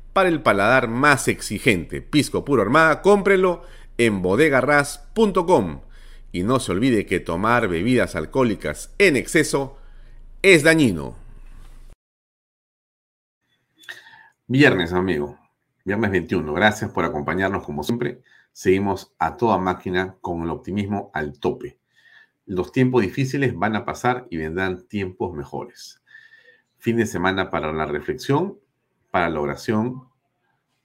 para el paladar más exigente. Pisco Puro Armada, cómprelo en bodegarras.com. Y no se olvide que tomar bebidas alcohólicas en exceso es dañino. Viernes, amigo. Viernes 21. Gracias por acompañarnos como siempre. Seguimos a toda máquina con el optimismo al tope. Los tiempos difíciles van a pasar y vendrán tiempos mejores. Fin de semana para la reflexión para la oración,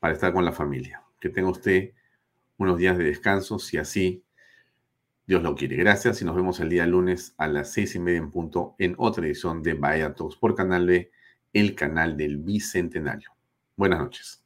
para estar con la familia. Que tenga usted unos días de descanso, si así Dios lo quiere. Gracias y nos vemos el día lunes a las seis y media en punto en otra edición de Bahía Talks por Canal B, el canal del Bicentenario. Buenas noches.